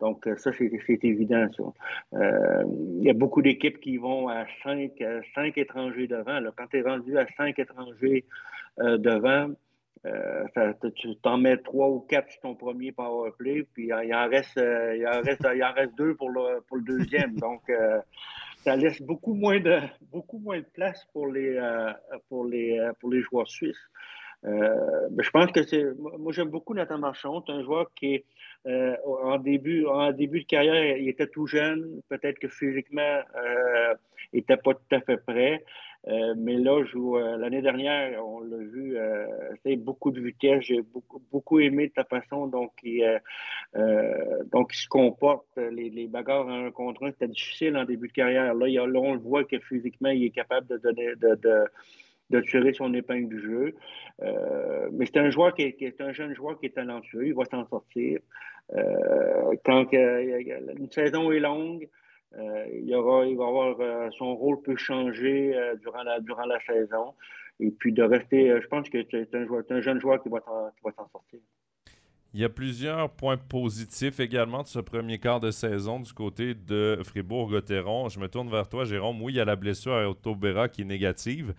Donc, ça, c'est évident, il y a beaucoup d'équipes qui vont à cinq, cinq étrangers devant. Quand tu es rendu à cinq étrangers devant, euh, tu t'en mets trois ou quatre sur ton premier power play, puis il en reste, euh, il en reste, il en reste deux pour le, pour le deuxième. Donc, euh, ça laisse beaucoup moins de, beaucoup moins de place pour les, pour les, pour les joueurs suisses. je pense que c'est. Moi, j'aime beaucoup Nathan Marchand. C'est un joueur qui est en, début, en début de carrière, il était tout jeune. Peut-être que physiquement, il n'était pas tout à fait prêt. Euh, mais là, euh, l'année dernière, on l'a vu, euh, c'est beaucoup de vitesse. J'ai beaucoup, beaucoup aimé ta façon donc il, se comporte. Les, les bagarres un contre un, c'était difficile en début de carrière. Là, on le voit que physiquement, il est capable de de, de de tirer son épingle du jeu. mais c'est un joueur qui est, un jeune joueur qui est talentueux, il va s'en sortir. quand une saison est longue, euh, il, aura, va avoir euh, son rôle peut changer euh, durant, la, saison. Et puis de rester, je pense que c'est un, un, jeune joueur qui va s'en sortir.
Il y a plusieurs points positifs également de ce premier quart de saison du côté de Fribourg-Gotteron. Je me tourne vers toi, Jérôme. Oui, il y a la blessure à Otto qui est négative,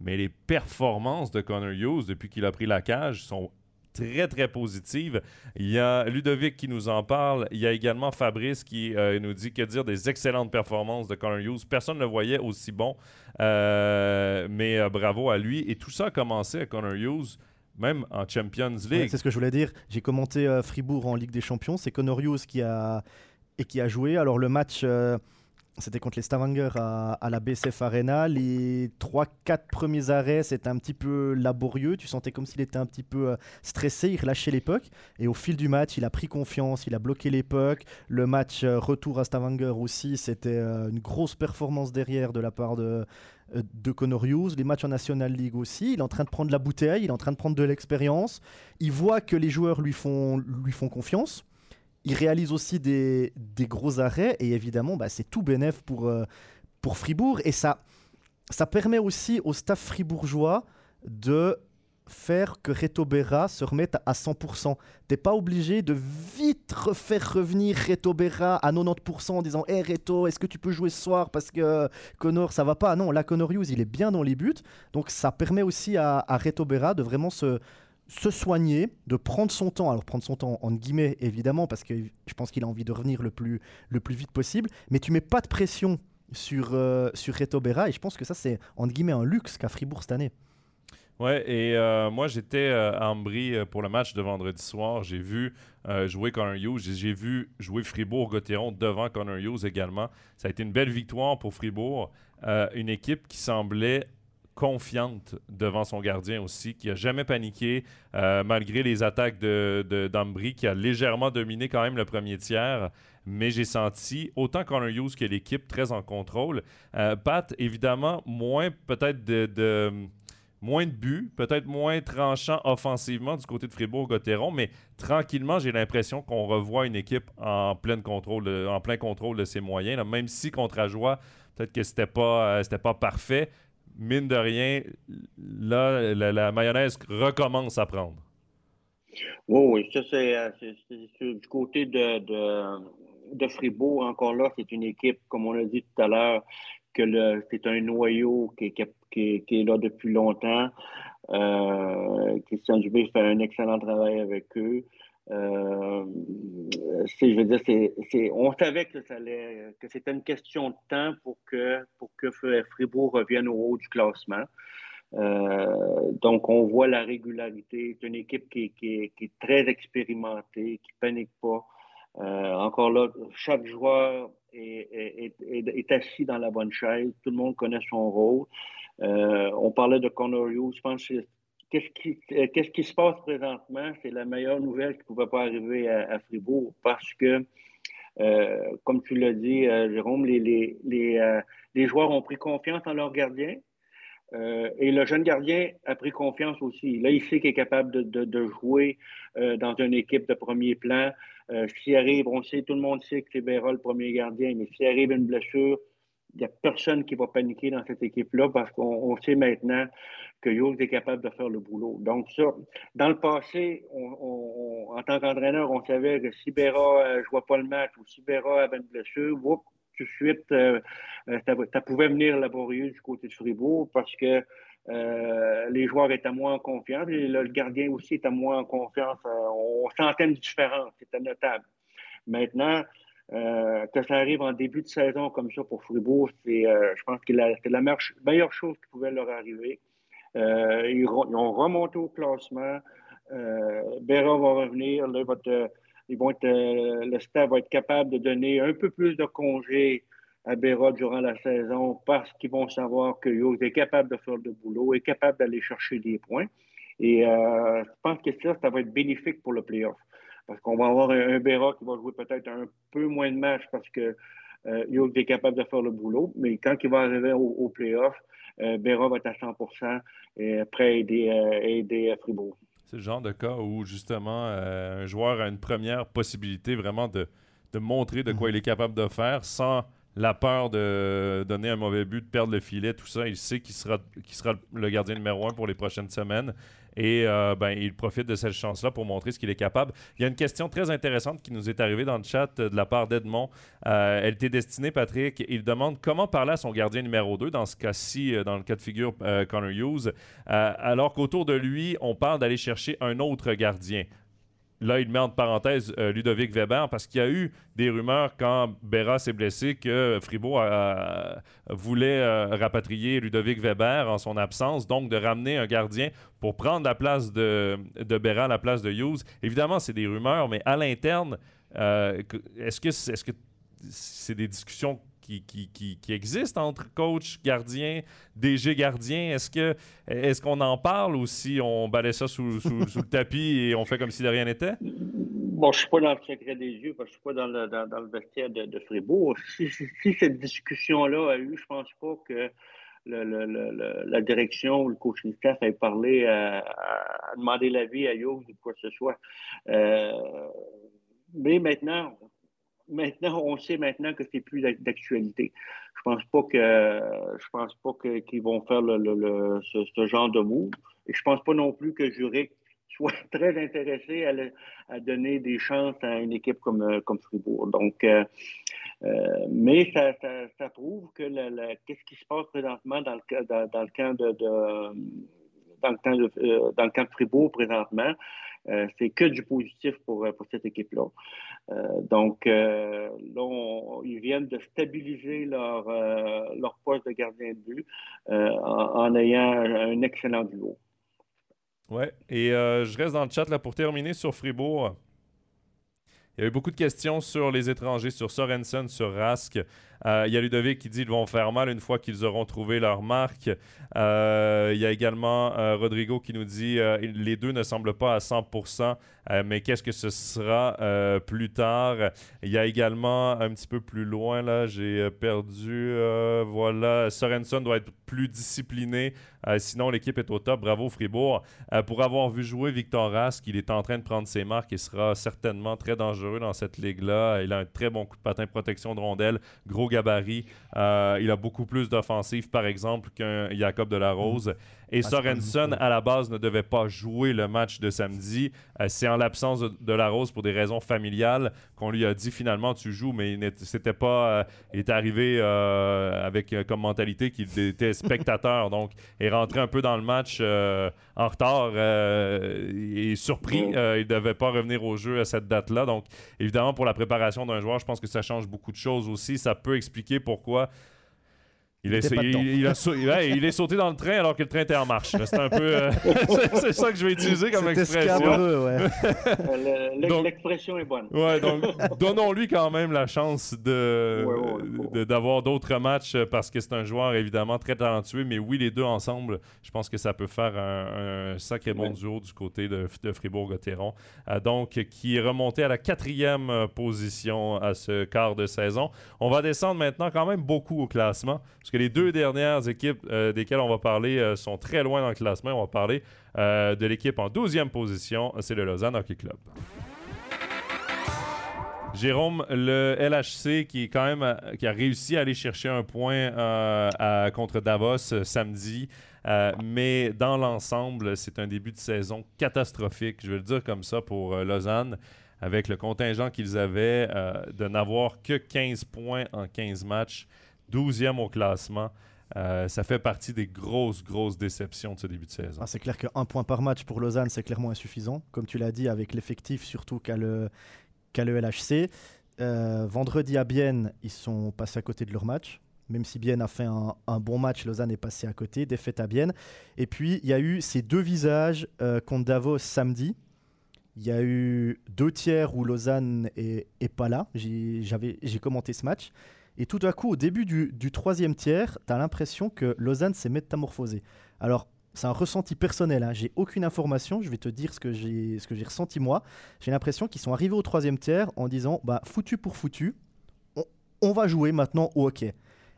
mais les performances de Connor Hughes depuis qu'il a pris la cage sont très, très positive. Il y a Ludovic qui nous en parle. Il y a également Fabrice qui euh, nous dit que dire des excellentes performances de Connor Hughes. Personne ne le voyait aussi bon, euh, mais euh, bravo à lui. Et tout ça a commencé à Connor Hughes même en Champions League.
c'est ce que je voulais dire. J'ai commenté Fribourg en Ligue des Champions. C'est Connor Hughes qui a, et qui a joué. Alors le match, c'était contre les Stavanger à, la BCF Arena. Les 3-4 premiers arrêts, c'était un petit peu laborieux. Tu sentais comme s'il était un petit peu euh, stressé. Il relâchait l'époque. Et au fil du match, il a pris confiance. Il a bloqué l'époque. Le match euh, retour à Stavanger aussi, c'était euh, une grosse performance derrière de la part de, de Connor Hughes. Les matchs en National League aussi. Il est en train de prendre la bouteille. Il est en train de prendre de l'expérience. Il voit que les joueurs lui font, lui font confiance il réalise aussi des, gros arrêts et évidemment, bah, c'est tout bénéf pour, euh, pour Fribourg. Et ça, ça permet aussi au staff fribourgeois de faire que Reto Berra se remette à 100%. T'es pas obligé de vite refaire revenir Reto Berra à 90% en disant Hé Reto, est-ce que tu peux jouer ce soir parce que Connor ça va pas? Non, là Connor il est bien dans les buts. Donc ça permet aussi à, à Reto Berra de vraiment se, se soigner, de prendre son temps, alors prendre son temps en guillemets évidemment, parce que je pense qu'il a envie de revenir le plus, le plus vite possible, mais tu mets pas de pression sur, euh, sur Reto Berra, et je pense que ça c'est en guillemets un luxe qu'a Fribourg cette année.
Ouais, et euh, moi j'étais euh, à Ambry pour le match de vendredi soir. J'ai vu jouer Connor Hughes, j'ai vu jouer Fribourg-Gotteron devant Connor Hughes également. Ça a été une belle victoire pour Fribourg. une équipe qui semblait confiante devant son gardien aussi, qui a jamais paniqué euh, malgré les attaques de, d'Ambry, qui a légèrement dominé quand même le premier tiers. Mais j'ai senti, autant Connor Hughes que l'équipe, très en contrôle. Euh, Pat, évidemment, moins peut-être de, moins de buts, peut-être moins tranchant offensivement du côté de Fribourg-Gotteron, mais tranquillement, j'ai l'impression qu'on revoit une équipe en, plein contrôle en plein contrôle de ses moyens. même si contre Ajoie, peut-être que c'était pas, euh, pas parfait, mine de rien, là, la, mayonnaise recommence à prendre.
Oui, oui, ça c'est du côté de, de, Fribourg. Encore là, c'est une équipe, comme on l'a dit tout à l'heure, que c'est un noyau qui, qui, est là depuis longtemps. Euh, Christian Dubé fait un excellent travail avec eux. Euh, je veux dire, on savait que, c'était une question de temps pour que, pour Fribourg revienne au haut du classement. Euh, donc, on voit la régularité. C'est une équipe qui, est très expérimentée, qui panique pas. Euh, encore là, chaque joueur est, assis dans la bonne chaise. Tout le monde connaît son rôle. on parlait de Connor Hughes. Je qu'est-ce qui, euh, qu'est-ce qui se passe présentement? C'est la meilleure nouvelle qui ne pouvait pas arriver à, Fribourg parce que, euh, comme tu l'as dit, euh, Jérôme, les, joueurs ont pris confiance en leur gardien. et le jeune gardien a pris confiance aussi. Là, il sait qu'il est capable de, jouer dans une équipe de premier plan. s'il arrive, on sait, tout le monde sait que c'est Béra le premier gardien, mais s'il arrive une blessure, n'y a personne qui va paniquer dans cette équipe-là parce qu'on sait maintenant que Hughes est capable de faire le boulot. Donc, ça, dans le passé, en tant qu'entraîneur, on savait que si Béra ne jouait pas le match ou si Béra avait une blessure, tout de suite, euh, euh, ça, pouvait venir laborieux du côté de Fribourg parce que euh, les joueurs étaient moins en confiance et le, gardien aussi était moins en confiance. on sentait une différence, c'était notable. Maintenant, que ça arrive en début de saison comme ça pour Fribourg, c'est, je pense que c'est la meilleure, chose qui pouvait leur arriver. Euh, ils, ont remonté au classement. Euh, Béra va revenir. Ils vont être, euh, le staff va être capable de donner un peu plus de congés à Béra durant la saison parce qu'ils vont savoir que Hughes est capable de faire le boulot, est capable d'aller chercher des points. Et je pense que ça, ça va être bénéfique pour le playoff. Parce qu'on va avoir un, Béra qui va jouer peut-être un peu moins de matchs parce que euh, est capable de faire le boulot. Mais quand il va arriver au, au playoff, euh, Béra va être à 100 et prêt à aider, euh, aider Fribourg.
C'est le genre de cas où, justement, euh, un joueur a une première possibilité vraiment de, de montrer de quoi mhm. il est capable de faire sans la peur de donner un mauvais but, de perdre le filet, tout ça. Il sait qu'il sera, qu'il sera le gardien numéro un pour les prochaines semaines. Et euh, ben, il profite de cette chance-là pour montrer ce qu'il est capable. Il y a une question très intéressante qui nous est arrivée dans le chat euh, de la part d'Edmond. Euh, elle était destinée, Patrick. Il demande comment parler à son gardien numéro 2, dans ce cas-ci, dans le cas de figure Connor Hughes, alors qu'autour de lui, on parle d'aller chercher un autre gardien. Là, il met en parenthèse euh, Ludovic Weber parce qu'il y a eu des rumeurs quand Berra s'est blessé que Fribourg voulait euh, rapatrier Ludovic Weber en son absence, donc de ramener un gardien pour prendre la place de, de Berra la place de Hughes. Évidemment, c'est des rumeurs, mais à l'interne, euh, est-ce que c'est des discussions qui, qui, existe entre coach, gardien, DG, gardien. Est-ce que est-ce qu'on en parle ou si on balaie ça sous, le tapis et on fait comme si de rien n'était?
Bon, je ne suis pas dans le secret des yeux, parce que je ne suis pas dans le, vestiaire de, Fribourg. Si, cette discussion-là a eu, je ne pense pas que la direction ou le coaching staff ait parlé à, à demander l'avis à Yogi ou quoi que ce soit. Euh, mais maintenant, maintenant, on sait maintenant que c'est plus d'actualité. Je pense pas que je pense pas qu'ils vont faire le, ce, genre de move. Et je pense pas non plus que Jurek soit très intéressé à, donner des chances à une équipe comme, comme Fribourg. Donc, euh, euh, mais ça, ça, prouve que qu'est-ce qui se passe présentement dans le, dans, dans le camp de, dans le camp de, euh, dans le camp de Fribourg présentement. Euh, c'est que du positif pour, euh, pour cette équipe-là. Donc, là, ils viennent de stabiliser leur, leur poste de gardien de but en, ayant un excellent duo.
Ouais, et je reste dans le chat là pour terminer sur Fribourg. Il y a eu beaucoup de questions sur les étrangers, sur Sorensen, sur Rask. Euh, il y a Ludovic qui dit qu'ils vont faire mal une fois qu'ils auront trouvé leur marque. Euh, il y a également euh, Rodrigo qui nous dit les deux ne semblent pas à 100%, mais qu'est-ce que ce sera plus tard? Il y a également un petit peu plus loin, là, j'ai perdu. voilà, Sorensen doit être plus discipliné. sinon, l'équipe est au top. Bravo, Fribourg. pour avoir vu jouer Victor Rask, il est en train de prendre ses marques et sera certainement très dangereux dans cette ligue-là. Il a un très bon coup de patin protection de rondelle, gros gros gabarit. Euh, il a beaucoup plus d'offensive, par exemple, qu'un Jacob de la Rose. Et ah, Sorensen, à la base, ne devait pas jouer le match de samedi. Euh, c'est en l'absence de, la Rose pour des raisons familiales qu'on lui a dit finalement tu joues, mais c'était pas. Euh, il est arrivé avec comme mentalité qu'il était spectateur, donc il est rentré un peu dans le match en retard et surpris. il devait pas revenir au jeu à cette date-là. Donc évidemment, pour la préparation d'un joueur, je pense que ça change beaucoup de choses aussi. Ça peut expliquer pourquoi il, est, il, est sauté dans le train alors que le train était en marche. C'est un peu. Euh, c'est ça que je vais utiliser comme expression.
Ouais. L'expression est bonne.
Ouais, donc donnons-lui quand même la chance de, d'avoir d'autres matchs parce que c'est un joueur évidemment très talentueux. Mais oui, les deux ensemble, je pense que ça peut faire un, sacré bon duo du côté de, Fribourg-Gotteron. Euh, donc, qui est remonté à la quatrième euh, position à ce quart de saison. On va descendre maintenant quand même beaucoup au classement. Parce que les deux dernières équipes euh, desquelles on va parler euh, sont très loin dans le classement. On va parler euh, de l'équipe en 12e position, c'est le Lausanne Hockey Club. Jérôme, le LHC qui a réussi à aller chercher un point contre Davos samedi, mais dans l'ensemble, c'est un début de saison catastrophique. Je vais le dire comme ça pour Lausanne, avec le contingent qu'ils avaient de n'avoir que 15 points en 15 matchs. 12e au classement. Euh, ça fait partie des grosses, grosses déceptions de ce début de saison.
Ah, c'est clair qu'un point par match pour Lausanne, c'est clairement insuffisant. Comme tu l'as dit, avec l'effectif surtout qu'a le, le LHC. Euh, vendredi à Bienne, ils sont passés à côté de leur match. Même si Bienne a fait un, bon match, Lausanne est passé à côté, défaite à Bienne. Et puis, il y a eu ces deux visages euh, contre Davos samedi. Il y a eu deux tiers où Lausanne est, est pas là. J'ai commenté ce match. Et tout à coup, au début du, troisième tiers, tu as l'impression que Lausanne s'est métamorphosée. Alors, c'est un ressenti personnel, hein. j'ai aucune information, je vais te dire ce que j'ai, ressenti moi. J'ai l'impression qu'ils sont arrivés au troisième tiers en disant bah, foutu pour foutu, on va jouer maintenant au hockey.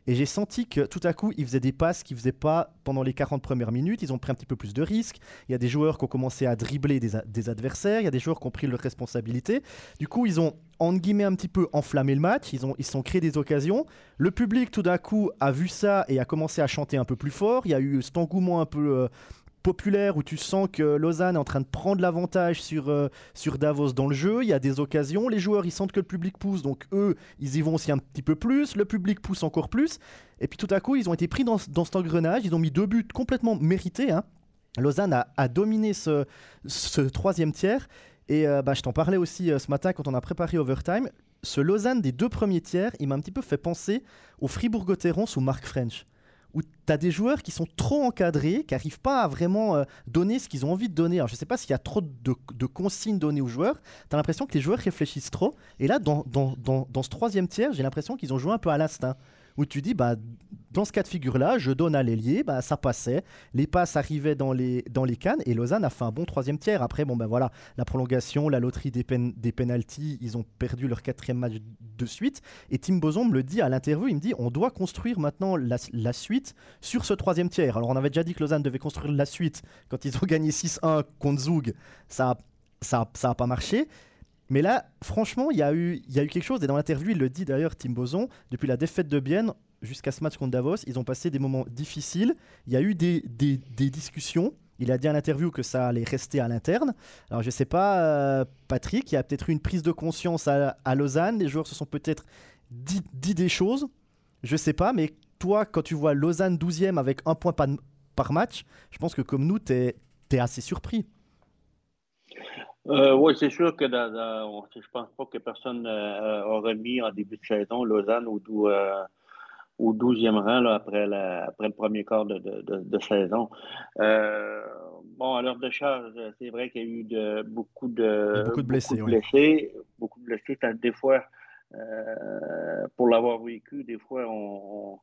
Et j'ai senti que tout à coup, ils faisaient des passes qu'ils ne faisaient pas pendant les 40 premières minutes. Ils ont pris un petit peu plus de risques. Il y a des joueurs qui ont commencé à dribbler des, adversaires. Il y a des joueurs qui ont pris leurs responsabilités. Du coup, ils ont, en guillemets, un petit peu enflammé le match. Ils, ont, ils sont créés des occasions. Le public, tout d'un coup, a vu ça et a commencé à chanter un peu plus fort. Il y a eu cet engouement un peu, euh, populaire où tu sens que Lausanne est en train de prendre l'avantage sur, euh, sur Davos dans le jeu. Il y a des occasions, les joueurs ils sentent que le public pousse, donc eux ils y vont aussi un petit peu plus, le public pousse encore plus. Et puis tout à coup ils ont été pris dans, dans cet engrenage, ils ont mis deux buts complètement mérités. Hein. Lausanne a, dominé ce, ce troisième tiers. Et euh, bah, je t'en parlais aussi euh, ce matin quand on a préparé Overtime. Ce Lausanne des deux premiers tiers, il m'a un petit peu fait penser au Fribourg-Gotteron sous Mark French où tu as des joueurs qui sont trop encadrés, qui n'arrivent pas à vraiment euh, donner ce qu'ils ont envie de donner. Alors, je ne sais pas s'il y a trop de, consignes données aux joueurs. Tu as l'impression que les joueurs réfléchissent trop. Et là, dans, dans, dans ce troisième tiers, j'ai l'impression qu'ils ont joué un peu à l'instinct où tu dis, bah, dans ce cas de figure-là, je donne à l'ailier, bah, ça passait, les passes arrivaient dans les, dans les cannes, et Lausanne a fait un bon troisième tiers. Après, bon, ben voilà, la prolongation, la loterie des, pen, des ils ont perdu leur quatrième match de suite, et Tim Boson me le dit à l'interview, il me dit, on doit construire maintenant la, suite sur ce troisième tiers. Alors, on avait déjà dit que Lausanne devait construire la suite quand ils ont gagné 6-1 contre Zug, ça ça, ça a pas marché. Mais là, franchement, il y, a eu, quelque chose, et dans l'interview, il le dit d'ailleurs, Tim Boson, depuis la défaite de Bienne jusqu'à ce match contre Davos, ils ont passé des moments difficiles, il y a eu des, discussions, il a dit à l'interview que ça allait rester à l'interne. Alors je sais pas, euh, Patrick, il y a peut-être eu une prise de conscience à, Lausanne, les joueurs se sont peut-être dit, des choses, je sais pas, mais toi, quand tu vois Lausanne 12e avec un point par, par match, je pense que comme nous, tu es, es assez surpris.
Euh, oui, c'est sûr que dans, je pense pas que personne euh, aurait mis en début de saison Lausanne au, euh, au 12e rang là, après, après le premier quart de, de, saison. bon, à l'heure de charge, c'est vrai qu'il y a eu de, beaucoup de,
beaucoup de blessés.
Beaucoup de blessés, beaucoup de blessés. Des fois, pour l'avoir vécu, des fois, on on,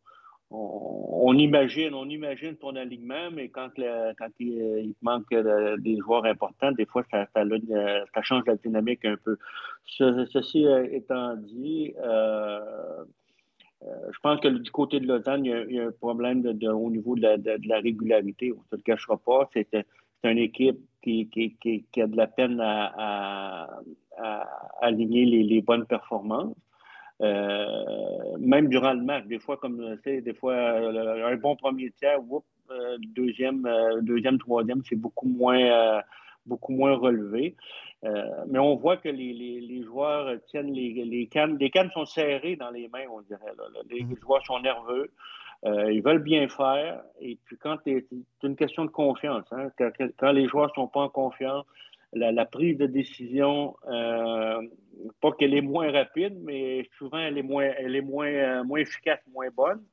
imagine, on imagine ton alignement, mais quand, il, manque des joueurs importants, des fois, ça, ça, change la dynamique un peu. ceci étant dit, euh, euh, je pense que du côté de Lausanne, il y a, un problème au niveau de la, régularité. On ne se le cachera pas. C'est une équipe qui, a de la peine à, aligner les bonnes performances. Même durant le match, des fois, comme des fois, un bon premier tiers, deuxième, deuxième, troisième, c'est beaucoup moins, beaucoup moins relevé. mais on voit que les, joueurs tiennent les, les, cannes. Les cannes sont serrées dans les mains, on dirait. Les, mm-hmm. joueurs sont nerveux. Euh, ils veulent bien faire. Et puis, quand c'est une question de confiance, hein, quand, les joueurs ne sont pas en confiance, la, prise de décision, euh, pas qu'elle est moins rapide, mais souvent elle est moins, elle est moins, euh, moins efficace, moins bonne.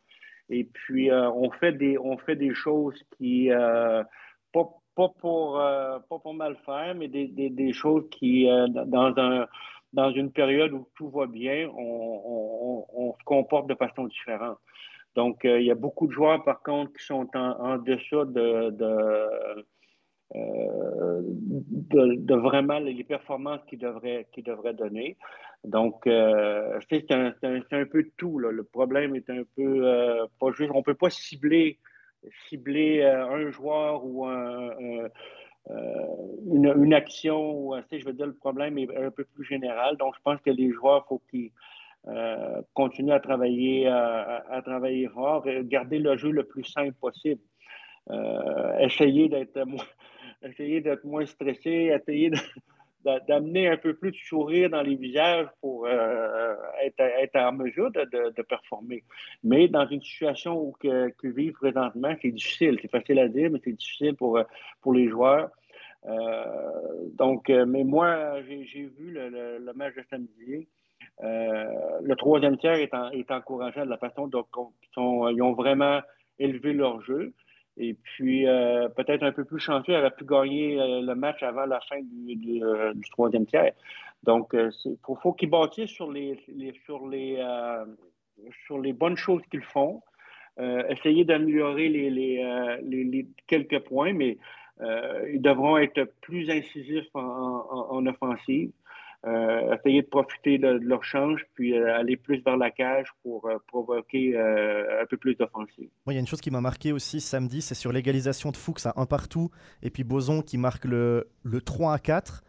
Et puis, on, fait des, on fait des choses qui, pas, pas, pour, pas pour mal faire, mais des, des, choses qui, dans, un, dans une période où tout va bien, on, on se comporte de façon différente. Donc, euh, il y a beaucoup de joueurs, par contre, qui sont en, en dessous de, de, euh, de, vraiment les performances qu'ils devraient, qu'ils devraient donner. Donc, euh, c'est un, un, peu tout. Là. Le problème est un peu euh, pas juste. On ne peut pas cibler, cibler un joueur ou un, une, une, action. Ou, je veux dire, le problème est un peu plus général. Donc, je pense que les joueurs, il faut qu'ils continuer à travailler, à, travailler fort, et garder le jeu le plus simple possible. Essayer d'être moins, essayer d'être moins stressé, essayer d'amener un peu plus de sourire dans les visages pour euh, être, en mesure de, performer. Mais dans une situation où que, vivent présentement, c'est difficile. C'est facile à dire, mais c'est difficile pour, pour les joueurs. Euh, donc, mais moi, j'ai vu le, match de samedi. Euh, le troisième tiers est, est encourageant de la façon dont ils ont vraiment élevé leur jeu. Et puis, euh, peut-être un peu plus chanceux, aurait pu gagner euh, le match avant la fin du, troisième tiers. Donc, il faut, qu'ils bâtissent sur les, sur, les, sur les bonnes choses qu'ils font. essayer d'améliorer les, les, quelques points, mais ils devront être plus incisifs en offensive. Euh, essayer de profiter de, leur change, puis euh, aller plus vers la cage pour euh, provoquer un peu plus d'offensive.
Il y a une chose qui m'a marqué aussi samedi, c'est sur l'égalisation de Fuchs à un partout, et puis Boson qui marque le, le 3 à 4.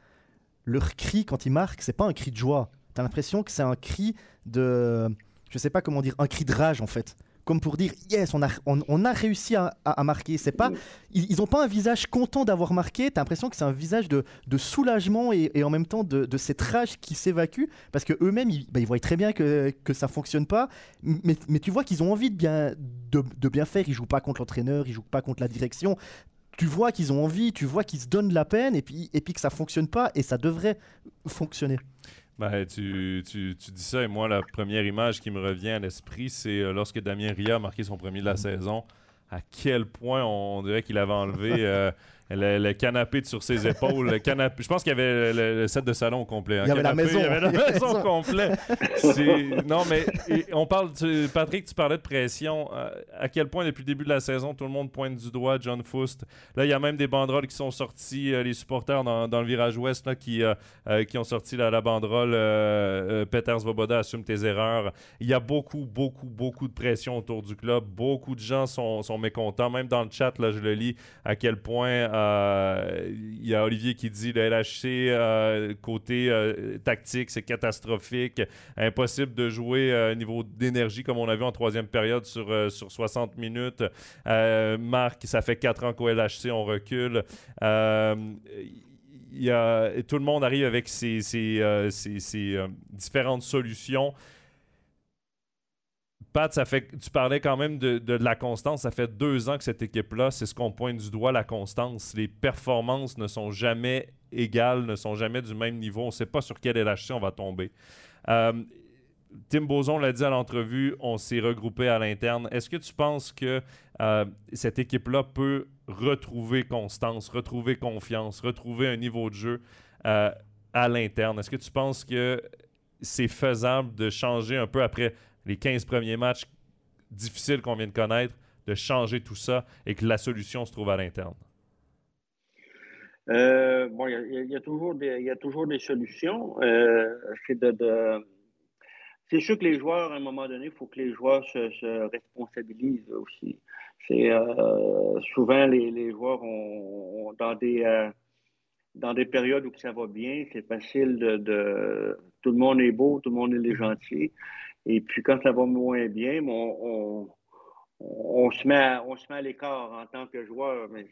Leur cri, quand il marque, c'est pas un cri de joie. Tu as l'impression que c'est un cri de. Je sais pas comment dire, un cri de rage en fait comme pour dire yes, on a, réussi à, marquer. C'est pas, ils n'ont pas un visage content d'avoir marqué. Tu as l'impression que c'est un visage de, soulagement et, en même temps de, cette rage qui s'évacue parce que eux-mêmes, ils, bah, voient très bien que, que ça fonctionne pas. Mais, mais tu vois qu'ils ont envie de bien, de, bien faire. Ils jouent pas contre l'entraîneur, ils jouent pas contre la direction tu vois qu'ils ont envie, tu vois qu'ils se donnent la peine et puis, et puis que ça fonctionne pas et ça devrait fonctionner.
Ben, tu, tu, tu, dis ça, et moi, la première image qui me revient à l'esprit, c'est euh, lorsque Damien Ria a marqué son premier de la saison. À quel point on dirait qu'il avait enlevé euh, le, canapé sur ses épaules. Le canapé, je pense qu'il y avait le, set de salon complet.
Hein. Il y avait la maison.
Il y avait la maison complète. Non, mais on parle. Patrick, tu parlais de pression. Euh, à quel point, depuis le début de la saison, tout le monde pointe du doigt John Foust. Là, il y a même des banderoles qui sont sorties, euh, les supporters dans, le virage ouest là, qui, euh, qui ont sorti la, la banderole Peters Voboda, assume tes erreurs. Il y a beaucoup, beaucoup, beaucoup de pression autour du club. Beaucoup de gens sont, sont mécontents. Même dans le chat, là, je le lis, à quel point il y a Olivier qui dit le LHC, euh, côté euh, tactique, c'est catastrophique. Impossible de jouer euh, niveau d'énergie comme on a vu en troisième période sur, sur 60 minutes. Marc, ça fait 4 ans qu'au LHC, on recule. Il y a, tout le monde arrive avec ses différentes solutions. Pat, ça fait, tu parlais quand même de, la constance. Ça fait deux ans que cette équipe-là, c'est ce qu'on pointe du doigt, la constance. Les performances ne sont jamais égales, ne sont jamais du même niveau. On ne sait pas sur quel LHC on va tomber. Euh, Tim Boson l'a dit à l'entrevue, on s'est regroupé à l'interne. Est-ce que tu penses que euh, cette équipe-là peut retrouver constance, retrouver confiance, retrouver un niveau de jeu euh, à l'interne? Est-ce que tu penses que c'est faisable de changer un peu après les 15 premiers matchs difficiles qu'on vient de connaître, de changer tout ça et que la solution se trouve à l'interne?
Euh, bon, il y, a toujours des, y a toujours des solutions. Euh, c'est de, c'est sûr que les joueurs, à un moment donné, il faut que les joueurs se, responsabilisent aussi. C'est euh, souvent les, les joueurs ont, dans des dans des périodes où ça va bien, c'est facile de, de, tout le monde est beau, tout le monde est gentil. Et puis quand ça va moins bien, on, on, se, met à, on se met à l'écart en tant que joueur. Mais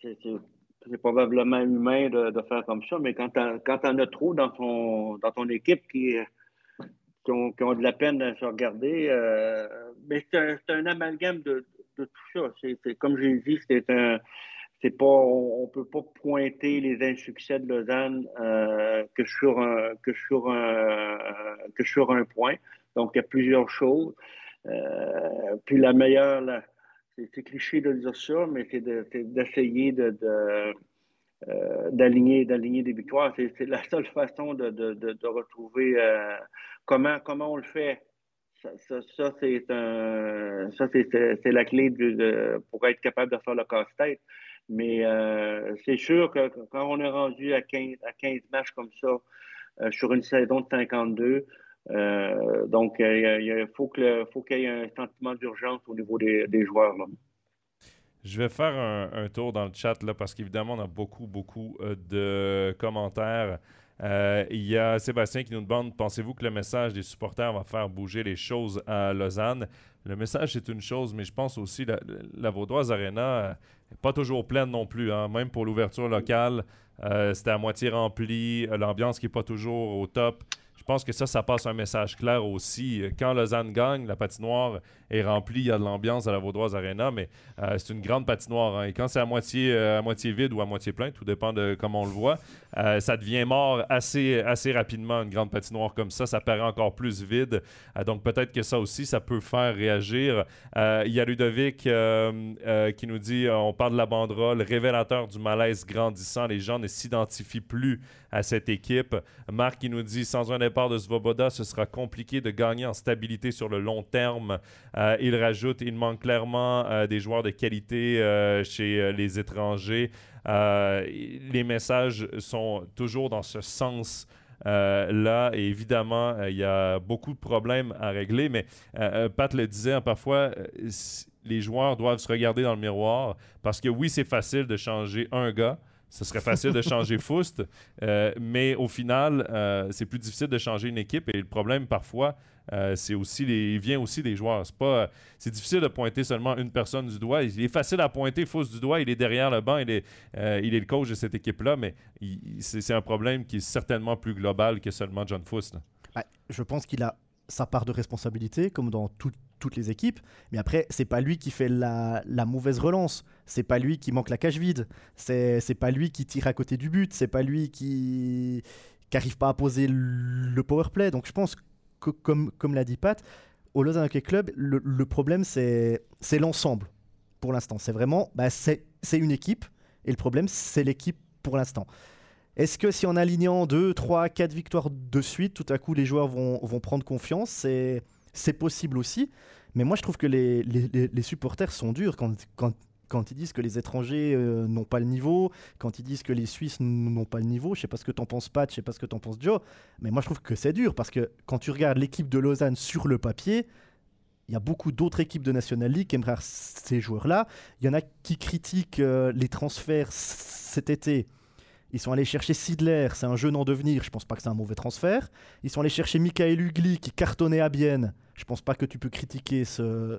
c'est probablement humain de, faire comme ça, mais quand tu en as trop dans ton, dans ton équipe qui, qui, ont, de la peine à se regarder, euh, mais c'est un, amalgame de, tout ça. C'est comme j'ai dit, c'est un. C'est pas, on ne peut pas pointer les insuccès de Lausanne euh, que sur un que sur un que sur un point. Donc il y a plusieurs choses. Euh, puis la meilleure, c'est cliché de dire ça, mais c'est d'essayer de, euh, d'aligner d'aligner des victoires. C'est la seule façon de, de, retrouver euh, comment, comment on le fait. Ça, ça, ça c'est la clé pour être capable de faire le casse-tête. Mais euh, c'est sûr que quand on est rendu à 15, à 15 matchs comme ça sur une saison de 52, donc il faut qu'il y ait un sentiment d'urgence au niveau des, joueurs.
Je vais faire un, tour dans le chat là, parce qu'évidemment, on a beaucoup, beaucoup euh, de commentaires. Euh, il y a Sébastien qui nous demande Pensez-vous que le message des supporters va faire bouger les choses à Lausanne? Le message, c'est une chose, mais je pense aussi la, la Vaudoise Arena n'est pas toujours pleine non plus. Hein. Même pour l'ouverture locale, euh, c'était à moitié rempli. L'ambiance qui n'est pas toujours au top. Je pense que ça, ça passe un message clair aussi. Quand Lausanne gagne, la patinoire est remplie, il y a de l'ambiance à la Vaudoise Arena, mais euh, c'est une grande patinoire. Hein. Et quand c'est à moitié, euh, à moitié vide ou à moitié plein, tout dépend de comment on le voit, euh, ça devient mort assez, assez rapidement, une grande patinoire comme ça. Ça paraît encore plus vide. donc peut-être que ça aussi, ça peut faire réagir. Il y a Ludovic qui nous dit on parle de la banderole, révélateur du malaise grandissant. Les gens ne s'identifient plus à cette équipe. Marc qui nous dit sans un départ de Svoboda, ce sera compliqué de gagner en stabilité sur le long terme. Euh, il rajoute il manque clairement euh, des joueurs de qualité euh, chez les étrangers. les messages sont toujours dans ce sens. là, évidemment, il y a beaucoup de problèmes à régler, mais Pat le disait, hein, parfois, les joueurs doivent se regarder dans le miroir parce que oui, c'est facile de changer un gars, ce serait facile de changer Foust, euh, mais au final, euh, c'est plus difficile de changer une équipe. Et le problème, parfois, euh, c'est aussi les, il vient aussi des joueurs. C'est pas, c'est difficile de pointer seulement une personne du doigt. Il est facile à pointer Foust du doigt. Il est derrière le banc. Il est, il est le coach de cette équipe-là, mais c'est, un problème qui est certainement plus global que seulement John Foust.
je pense qu'il a sa part de responsabilité, comme dans toutes les équipes. Mais après, c'est pas lui qui fait la, mauvaise relance. C'est pas lui qui manque la cage vide. C'est pas lui qui tire à côté du but. C'est pas lui qui n'arrive pas à poser le power play. Donc je pense que, comme, comme l'a dit Pat, au Lausanne Hockey Club, le, problème, c'est l'ensemble pour l'instant. C'est vraiment, bah, c'est une équipe. Et le problème, c'est l'équipe pour l'instant. Est-ce que si en alignant 2, 3, 4 victoires de suite, tout à coup les joueurs vont, vont prendre confiance? Possible aussi. Mais moi je trouve que les, les, les supporters sont durs quand, quand, quand, ils disent que les étrangers euh, n'ont pas le niveau, quand ils disent que les Suisses n'ont pas le niveau. Je sais pas ce que t'en penses Pat, je sais pas ce que t'en penses Joe. Mais moi je trouve que c'est dur parce que quand tu regardes l'équipe de Lausanne sur le papier, il y a beaucoup d'autres équipes de National League qui aimeraient ces joueurs-là. Il y en a qui critiquent euh, les transferts cet été. Ils sont allés chercher Sidler, c'est un jeune en devenir, je pense pas que c'est un mauvais transfert. Ils sont allés chercher Michael Ugli qui cartonnait à Bienne. Je pense pas que tu peux critiquer ce,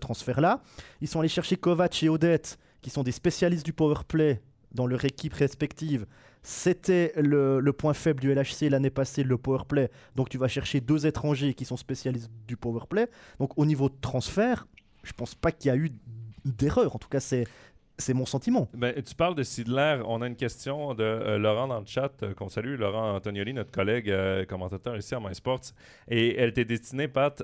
transfert-là. Ils sont allés chercher Kovac et Odette qui sont des spécialistes du power play dans leur équipe respective. C'était le, le, point faible du LHC l'année passée, le power play. Donc tu vas chercher deux étrangers qui sont spécialistes du power play. Donc au niveau de transfert, je pense pas qu'il y a eu d'erreur. En tout cas, c'est c'est mon sentiment.
Ben, tu parles de Sidler. On a une question de euh, Laurent dans le chat, euh, qu'on salue, Laurent Antonioli, notre collègue euh, commentateur ici à MySports. Et elle était destinée, Pat.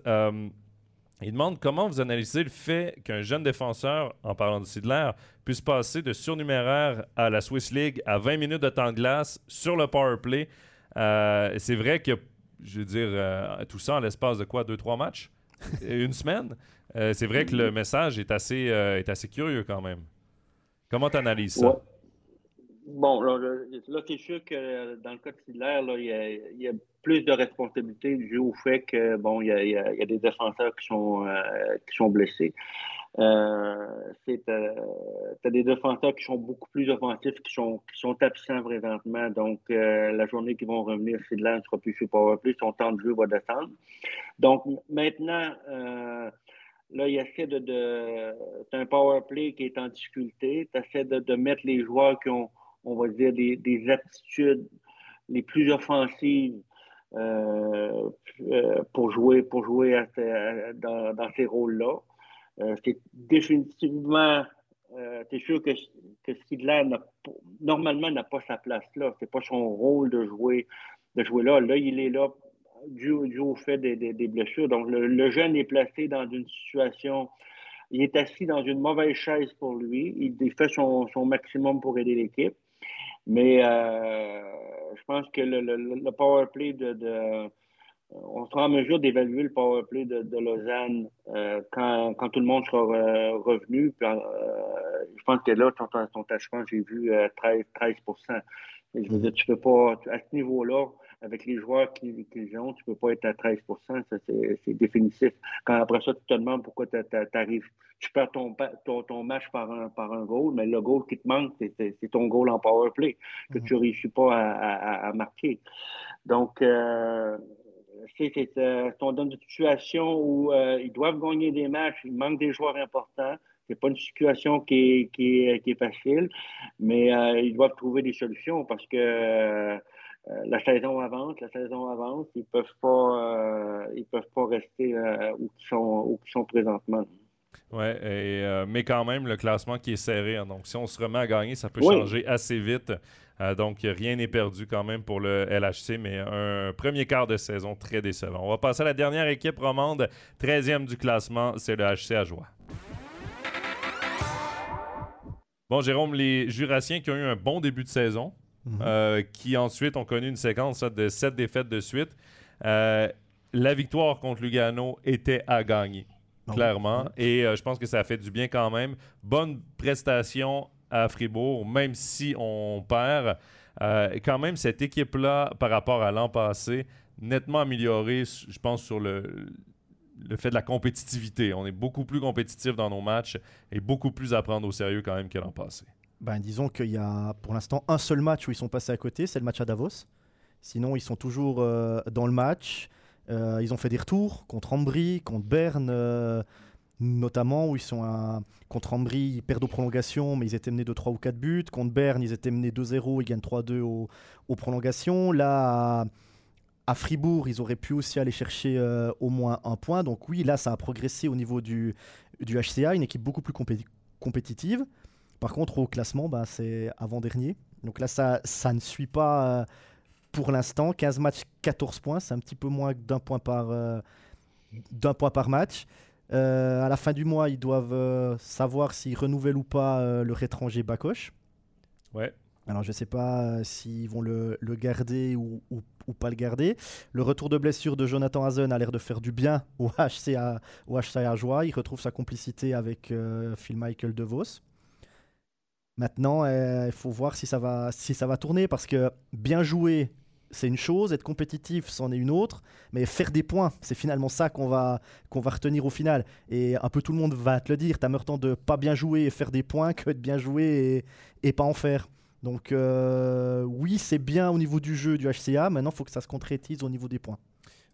il demande comment vous analysez le fait qu'un jeune défenseur, en parlant de Sidler, puisse passer de surnuméraire à la Swiss League à 20 minutes de temps de glace sur le power play. c'est vrai que, je veux dire, tout ça en l'espace de quoi, 2-3 matchs? Une semaine? C'est vrai que le message est assez, est assez curieux quand même. Comment tu analyses ça?
Bon, là, c'est sûr que dans le cas de Sidler, il, y a, plus de responsabilités dû au fait que bon, il y a, des défenseurs qui sont, euh, qui sont blessés. Euh, tu as des défenseurs qui sont beaucoup plus offensifs, qui sont, absents présentement. Donc, euh, la journée qu'ils vont revenir, Sidler ne sera plus sur Powerplay, son temps de jeu va descendre. Donc, maintenant, euh, Là, il essaie de. c'est un power play qui est en difficulté. Tu essaies de, de, mettre les joueurs qui ont, on va dire, des, des aptitudes les plus offensives euh, euh pour jouer, pour jouer dans, ces rôles-là. Euh, c'est définitivement. Euh, c'est sûr que, que normalement, n'a pas sa place là. C'est pas son rôle de jouer, de jouer là. Là, il est là dû, au fait des, des, blessures. Donc, le, jeune est placé dans une situation, il est assis dans une mauvaise chaise pour lui. Il fait son, son maximum pour aider l'équipe. Mais euh, je pense que le, le, power play de, On sera en mesure d'évaluer le power play de, de Lausanne euh, quand, quand, tout le monde sera euh, revenu. Puis, je pense que là, ton tâchement, j'ai vu 13, 13 Je veux dire, tu peux pas, à ce niveau-là, avec les joueurs qu'ils ont, tu ne peux pas être à 13% c'est définitif. Quand après ça, tu te demandes pourquoi tu arrives, tu perds ton, ton, match par un, par un goal, mais le goal qui te manque, c'est ton goal en power play que tu ne réussis pas à, marquer. Donc, euh, c'est euh, dans une situation où euh, ils doivent gagner des matchs, il manque des joueurs importants. C'est pas une situation qui est, qui est, facile, mais euh, ils doivent trouver des solutions parce que euh, la saison avance, la saison avance, ils peuvent pas, euh, ils peuvent pas rester euh, où ils sont, où ils sont présentement.
Ouais, mais quand même, le classement qui est serré. Hein. donc, si on se remet à gagner, ça peut changer assez vite. donc, rien n'est perdu quand même pour le LHC, mais un premier quart de saison très décevant. On va passer à la dernière équipe romande, 13e du classement, c'est le HC à joie. Bon, Jérôme, les Jurassiens qui ont eu un bon début de saison, Mhm. Euh, qui ensuite ont connu une séquence de sept défaites de suite. Euh, la victoire contre Lugano était à gagner, clairement. Et euh, je pense que ça a fait du bien quand même. Bonne prestation à Fribourg, même si on perd. quand même, cette équipe-là, par rapport à l'an passé, nettement améliorée, je pense, sur le, le fait de la compétitivité. On est beaucoup plus compétitif dans nos matchs et beaucoup plus à prendre au sérieux quand même que l'an passé
ben, disons qu'il y a pour l'instant un seul match où ils sont passés à côté, c'est le match à Davos. Sinon, ils sont toujours euh, dans le match. Euh, ils ont fait des retours contre Ambry, contre Berne, euh, notamment, où ils sont à... contre Ambry, ils perdent aux prolongations, mais ils étaient menés de 3 ou 4 buts. Contre Berne, ils étaient menés 2-0, ils gagnent 3-2 aux, prolongations. Là, à, Fribourg, ils auraient pu aussi aller chercher au moins un point. Donc oui, là, ça a progressé au niveau du, du HCA, une équipe beaucoup plus compétitive. Par contre, au classement, bah, c'est avant-dernier. Donc là, ça, ça ne suit pas euh, pour l'instant. 15 matchs, 14 points. C'est un petit peu moins d'un point par, euh, d'un point par match. Euh, à la fin du mois, ils doivent savoir s'ils renouvellent ou pas leur étranger Bakoche.
Ouais.
Alors je ne sais pas s'ils vont le, le garder ou, ou, pas le garder. Le retour de blessure de Jonathan Hazen a l'air de faire du bien au HCA, au HCA Joie. Il retrouve sa complicité avec Phil Michael DeVos. Maintenant, euh, il faut voir si ça, va, si ça va tourner parce que bien jouer, c'est une chose, être compétitif, c'en est une autre, mais faire des points, c'est finalement ça qu'on va, qu'on va retenir au final. Et un peu tout le monde va te le dire, t'as meilleur temps de pas bien jouer et faire des points que de bien jouer et, et pas en faire. Donc euh, oui, c'est bien au niveau du jeu du HCA, maintenant il faut que ça se concrétise au niveau des points.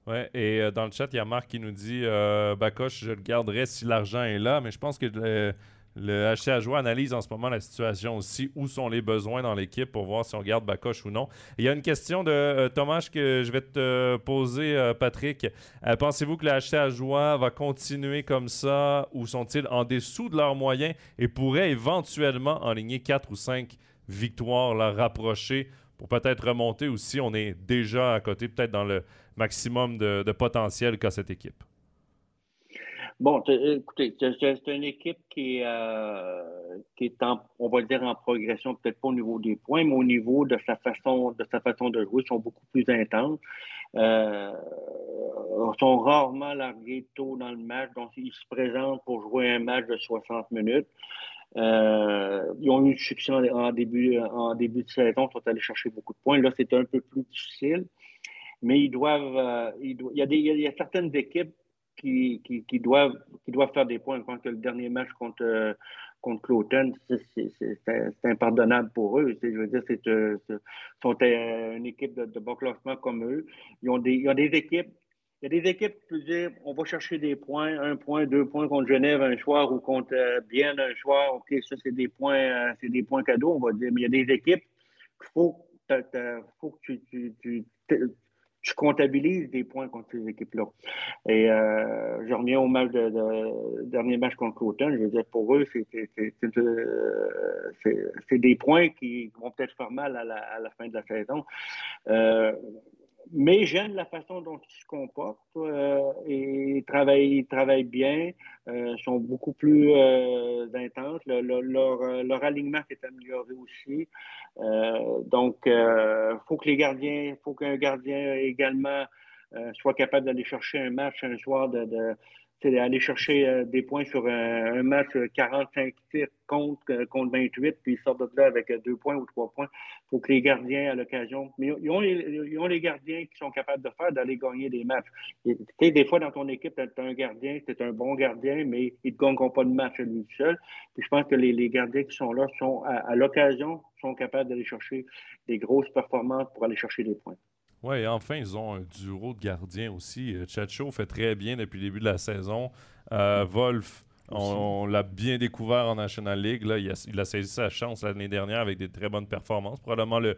Ouais, et euh, dans le chat, il y a Marc qui nous dit Bakoche, je le garderai si l'argent est là, mais je pense que le HC Joie analyse en ce moment la situation aussi, où sont les besoins dans l'équipe pour voir si on garde Bacoche ou non? Il y a une question de euh, Thomas que je vais te poser, euh, Patrick. Euh, pensez-vous que le HC Joie va continuer comme ça? Ou sont-ils en dessous de leurs moyens? Et pourraient éventuellement enligner 4 ou 5 victoires, la rapprocher pour peut-être remonter ou si on est déjà à côté, peut-être dans le maximum de potentiel qu'a cette équipe?
Bon, écoutez, c'est une équipe qui est, euh, qui est en, on va dire, en progression, peut-être pas au niveau des points, mais au niveau de sa façon de sa façon de jouer, ils sont beaucoup plus intenses. Euh, sont rarement largués tôt dans le match, donc ils se présentent pour jouer un match de 60 minutes. ils ont eu du succès en, début, en début de saison, ils sont allés chercher beaucoup de points. Là, c'est un peu plus difficile, mais ils doivent. il, y a des, il y a certaines équipes qui, qui, doivent, qui doivent faire des points. Je pense que le dernier match contre, contre Cloton, c'est impardonnable pour eux. Je veux dire, c'est euh, sont euh, une équipe de, de bas classement comme eux. Ils ont des, ils ont des équipes. Il y a des équipes qui peuvent dire on va chercher des points, un point, deux points contre Genève un soir ou contre euh, Bien un soir. OK, ça, c'est des points, c'est des points cadeaux, on va dire. Mais il y a des équipes qu'il faut, faut que tu comptabilises des points contre ces équipes-là. Et euh, je reviens au match de, dernier match contre Cloton. Je veux dire, pour eux, c'est des points qui vont peut-être faire mal à la, à la, fin de la saison. Euh, mais j'aime la façon dont ils se comportent euh, et ils travaillent, travaillent bien, euh, sont beaucoup plus euh, intenses. leur, leur, alignement s'est amélioré aussi. donc, il faut que les gardiens, faut qu'un gardien également soit capable d'aller chercher un match un soir de, c'est aller chercher euh, des points sur un, match 45 euh, tirs contre, euh, contre 28, puis ils sortent de là avec deux points ou trois points. Il faut que les gardiens, à l'occasion, mais ils ont, les, ont, les, gardiens qui sont capables de faire, d'aller gagner des matchs. Tu sais, des fois, dans ton équipe, tu as un gardien, c'est un bon gardien, mais ils ne gagneront pas de match à lui seul. Puis je pense que les, gardiens qui sont là sont, à l'occasion, sont capables d'aller chercher des grosses performances pour aller chercher des points.
Oui, enfin, ils ont un duo de gardiens aussi. Euh, Chacho fait très bien depuis le début de la saison. Euh, Wolf, on, l'a bien découvert en National League. Là. Il, a, saisi sa chance l'année dernière avec des très bonnes performances. Probablement le,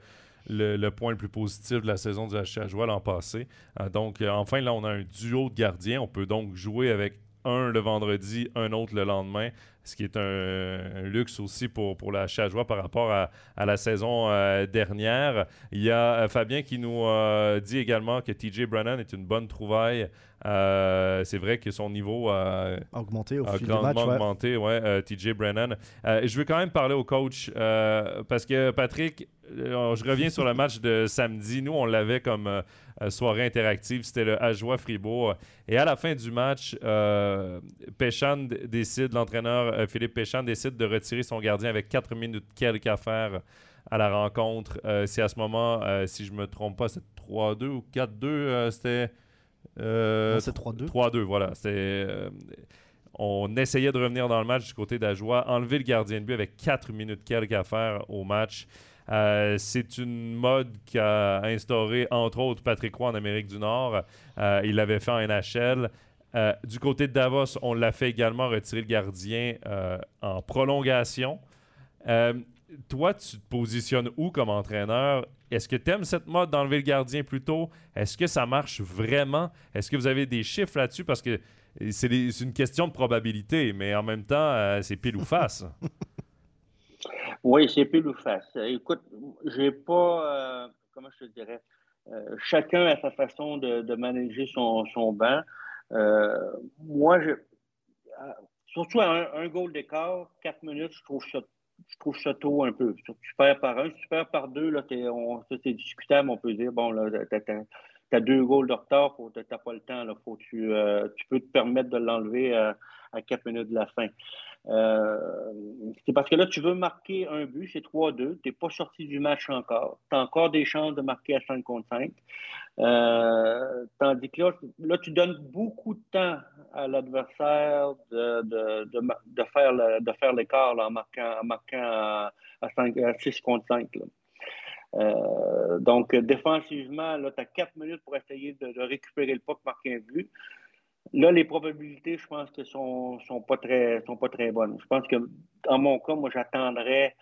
le, point le plus positif de la saison du HCA l'an passé. Euh, donc, enfin, là, on a un duo de gardiens. On peut donc jouer avec un le vendredi, un autre le lendemain, ce qui est un, luxe aussi pour, pour la Chajoie par rapport à, la saison euh, dernière. Il y a euh, Fabien qui nous euh, dit également que TJ Brennan est une bonne trouvaille. c'est vrai que son niveau a
augmenté au fil
du match. augmenté, ouais. TJ Brennan. je veux quand même parler au coach parce que Patrick, je reviens sur le match de samedi. Nous, on l'avait comme soirée interactive. C'était le Ajoie Fribourg. Et à la fin du match, Péchan décide, l'entraîneur euh, Philippe Péchan décide de retirer son gardien avec 4 minutes quelques à faire à la rencontre. c'est à ce moment, si je me trompe pas, c'est 3-2 ou 4-2. c'était.
c'est 3-2.
3-2, voilà. on essayait de revenir dans le match du côté d'Ajoie, enlever le gardien de but avec 4 minutes quelques à faire au match. Euh, c'est une mode qu'a instauré, entre autres, Patrick Roy en Amérique du Nord. Euh, il l'avait fait en NHL. Euh, du côté de Davos, on l'a fait également retirer le gardien en prolongation. toi, tu te positionnes où comme entraîneur? Est-ce que tu aimes cette mode d'enlever le gardien plus tôt? Est-ce que ça marche vraiment? Est-ce que vous avez des chiffres là-dessus? Parce que c'est une question de probabilité, mais en même temps, c'est pile ou face.
Oui, c'est pile ou face. Écoute, j'ai pas, euh, comment je te dirais, euh, chacun a sa façon de, de manager son, son banc. Euh, moi, je, surtout un, un goal d'écart, quatre minutes, je trouve ça je trouve ça tôt un peu. Tu perds par un, si tu perds par deux, là, ça c'est discutable. On peut dire, bon, là, tu as, deux goals de retard, tu n'as pas le temps. Là, faut tu, tu peux te permettre de l'enlever à quatre minutes de la fin. Euh, c'est parce que là, tu veux marquer un but, c'est 3-2, tu n'es pas sorti du match encore. Tu as encore des chances de marquer à 5 contre 5. Euh, tandis que là, tu donnes beaucoup de temps à l'adversaire de, faire l'écart en marquant, à, 5, 6 contre 5. Euh, donc, défensivement, tu as 4 minutes pour essayer de, récupérer le puck, marquer un but. Là, les probabilités, je pense que sont, sont pas très sont pas très bonnes. Je pense que dans mon cas, moi, j'attendrais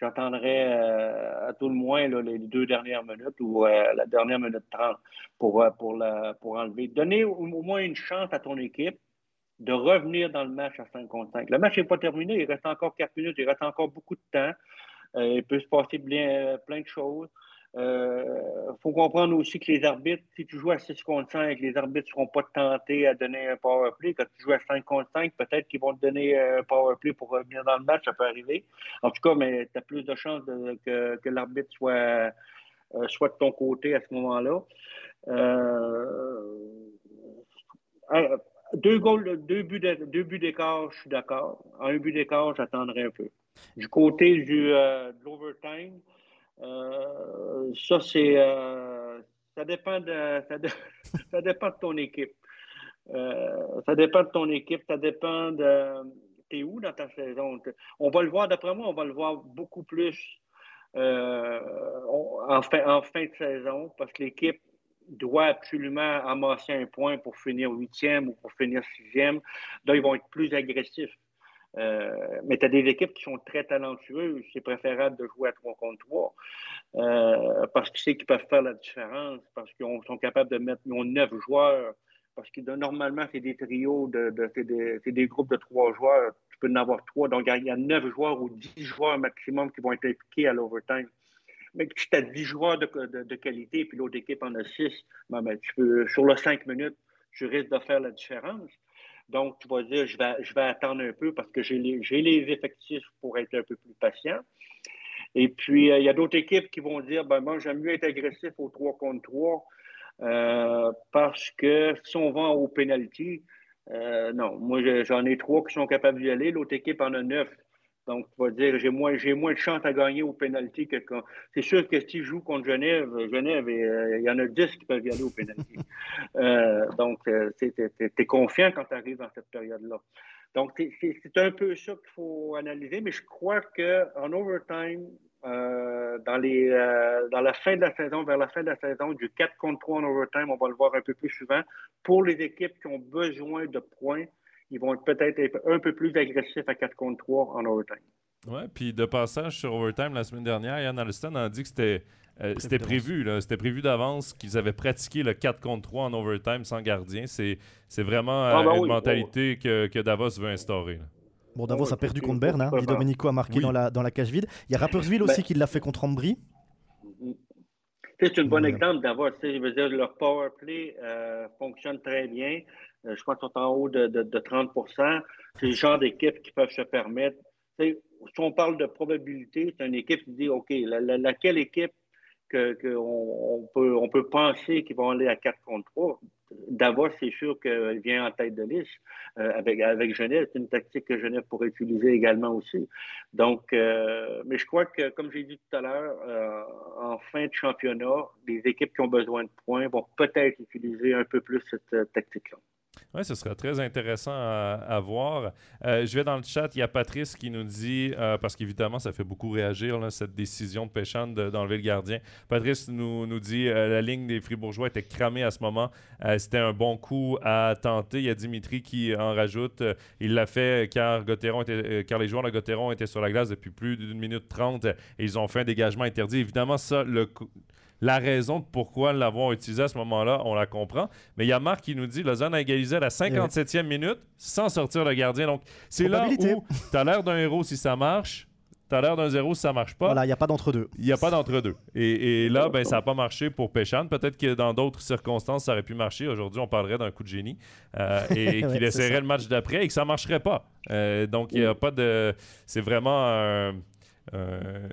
j'attendrais euh, à tout le moins les deux dernières minutes ou euh, la dernière minute 30 pour, euh, pour, pour enlever. Donner au, moins une chance à ton équipe de revenir dans le match à 5 contre 5. Le match n'est pas terminé, il reste encore 4 minutes, il reste encore beaucoup de temps. il peut se passer plein de choses. Il euh, faut comprendre aussi que les arbitres, si tu joues à 6 contre 5, les arbitres ne seront pas tentés à donner un power play. Quand tu joues à 5 contre 5, peut-être qu'ils vont te donner un power play pour revenir dans le match, ça peut arriver. En tout cas, mais tu as plus de chances que, l'arbitre soit, euh, soit de ton côté à ce moment-là. Euh, deux, goals, deux buts d'écart, je suis d'accord. Un but d'écart, j'attendrai un peu. Du côté du, de l'overtime, ça, c'est. ça, dépend de, ça, dépend de ton équipe. ça dépend de ton équipe, ça dépend de. T'es où dans ta saison? On va le voir, d'après moi, on va le voir beaucoup plus en, fin, en fin de saison parce que l'équipe doit absolument amasser un point pour finir huitième ou pour finir sixième. Là, ils vont être plus agressifs. Euh, mais tu as des équipes qui sont très talentueuses. C'est préférable de jouer à 3 contre 3 euh, parce qu'ils savent qu'ils peuvent faire la différence, parce qu'ils sont capables de mettre neuf joueurs. Parce que normalement, c'est des trios, de, c'est des, groupes de trois joueurs. Tu peux en avoir trois. Donc, il y a neuf joueurs ou dix joueurs maximum qui vont être impliqués à l'overtime. Mais tu as 10 joueurs de, qualité, puis l'autre équipe en a 6, ben, ben, tu peux, sur les 5 minutes, tu risques de faire la différence. Donc, tu vas dire, je vais, attendre un peu parce que j'ai les, les, effectifs pour être un peu plus patient. Et puis, euh, il y a d'autres équipes qui vont dire, ben, moi, j'aime mieux être agressif au 3 contre 3 euh, parce que si on va au penalty, euh, non, moi, j'en ai trois qui sont capables d'y aller, l'autre équipe en a neuf. Donc, tu vas dire, j'ai moins, j'ai moins de chance à gagner au pénalty que quand. C'est sûr que si je joue contre Genève, Genève, euh, il y en a 10 qui peuvent y aller au pénalty. Euh, donc, euh, tu es, confiant quand tu arrives dans cette période-là. Donc, c'est un peu ça qu'il faut analyser, mais je crois qu'en overtime, dans, les, dans la fin de la saison, vers la fin de la saison, du 4 contre 3 en overtime, on va le voir un peu plus souvent. Pour les équipes qui ont besoin de points, ils vont peut-être être un peu plus agressifs à 4 contre 3 en overtime.
Oui, puis de passage sur overtime la semaine dernière, Yann Alston a dit que c'était euh, c'était prévu, c'était prévu d'avance qu'ils avaient pratiqué le 4 contre 3 en overtime sans gardien. C'est vraiment ah, ben euh, une mentalité Que, que, Davos veut instaurer.
Bon, Davos a perdu contre Berne, hein. Di Domenico a marqué dans, la, dans la cage vide. Il y a Rappersville aussi ben qui l'a fait contre Ambry.
C'est un bon exemple, Davos. Je veux dire, leur power play euh, fonctionne très bien. Euh, je crois qu'ils sont en haut de, 30% C'est le genre d'équipe qui peuvent se permettre. si on parle de probabilité, c'est une équipe qui dit OK, laquelle équipe qu'on que on, peut, on peut penser qu'ils vont aller à 4 contre 3 Davos, c'est sûr qu'elle vient en tête de liste euh, avec, avec Genève. C'est une tactique que Genève pourrait utiliser également aussi. Donc, euh, mais je crois que, comme j'ai dit tout à l'heure, en fin de championnat, les équipes qui ont besoin de points vont peut-être utiliser un peu plus cette tactique-là.
Oui, ce sera très intéressant à, voir. Euh, je vais dans le chat, il y a Patrice qui nous dit, euh, parce qu'évidemment, ça fait beaucoup réagir, cette décision de Péchan d'enlever le gardien. Patrice nous, nous dit euh, la ligne des Fribourgeois était cramée à ce moment. C'était un bon coup à tenter. Il y a Dimitri qui en rajoute. il l'a fait car, était, car les joueurs de Gauthieron étaient sur la glace depuis plus d'une minute trente et ils ont fait un dégagement interdit. Évidemment, ça, le coup la raison de pourquoi l'avoir utilisé à ce moment-là, on la comprend. Mais il y a Marc qui nous dit Lausanne a égalisé à la 57e minute sans sortir le gardien. Donc, c'est là où tu as l'air d'un héros si ça marche. Tu as l'air d'un zéro si ça marche pas.
Voilà, il n'y a pas d'entre-deux.
Il n'y a pas d'entre-deux. Et, là, ben, ça n'a pas marché pour Péchan. Peut-être que dans d'autres circonstances, ça aurait pu marcher. Aujourd'hui, on parlerait d'un coup de génie euh, et qu'il essaierait le match d'après et que ça ne marcherait pas. Euh, donc, il n'y a pas de. C'est vraiment un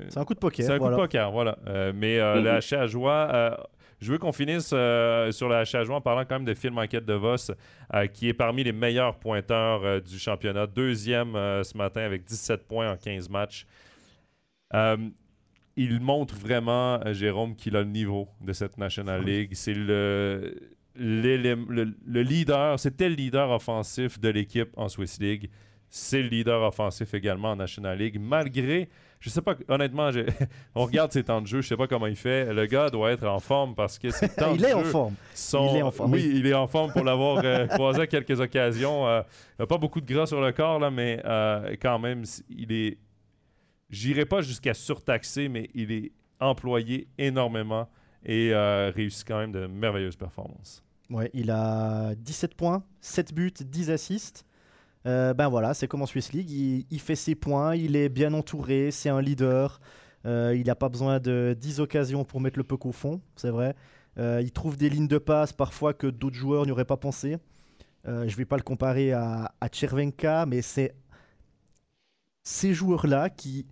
c'est un coup de poker.
C'est un coup de poker, voilà. Euh, mais euh, le hachet à joie, je veux qu'on finisse sur le hachet à joie en parlant quand même de Phil Manquette de Vos, qui est parmi les meilleurs pointeurs du championnat. Deuxième ce matin avec 17 points en 15 matchs. il montre vraiment, Jérôme, qu'il a le niveau de cette National League. C'est le, le, leader, c'était le leader offensif de l'équipe en Swiss League. C'est le leader offensif également en National League, malgré je sais pas, honnêtement, on regarde ses temps de jeu, je sais pas comment il fait. Le gars doit être en forme parce que ses temps
il
de
est
jeu
en forme.
Sont... Il est en forme. Oui, il est en forme pour l'avoir euh, croisé à quelques occasions. Euh, il n'a pas beaucoup de gras sur le corps, là, mais euh, quand même, il est. J'irai pas jusqu'à surtaxer, mais il est employé énormément et réussit quand même de merveilleuses performances.
Ouais, il a 17 points, 7 buts, 10 assists. Euh, ben voilà, c'est comme en Swiss League, il, fait ses points, il est bien entouré, c'est un leader, euh, il n'a pas besoin de 10 occasions pour mettre le puck au fond, c'est vrai. Euh, il trouve des lignes de passe parfois que d'autres joueurs n'auraient pas pensé. je ne vais pas le comparer à, à mais c'est ces joueurs-là qui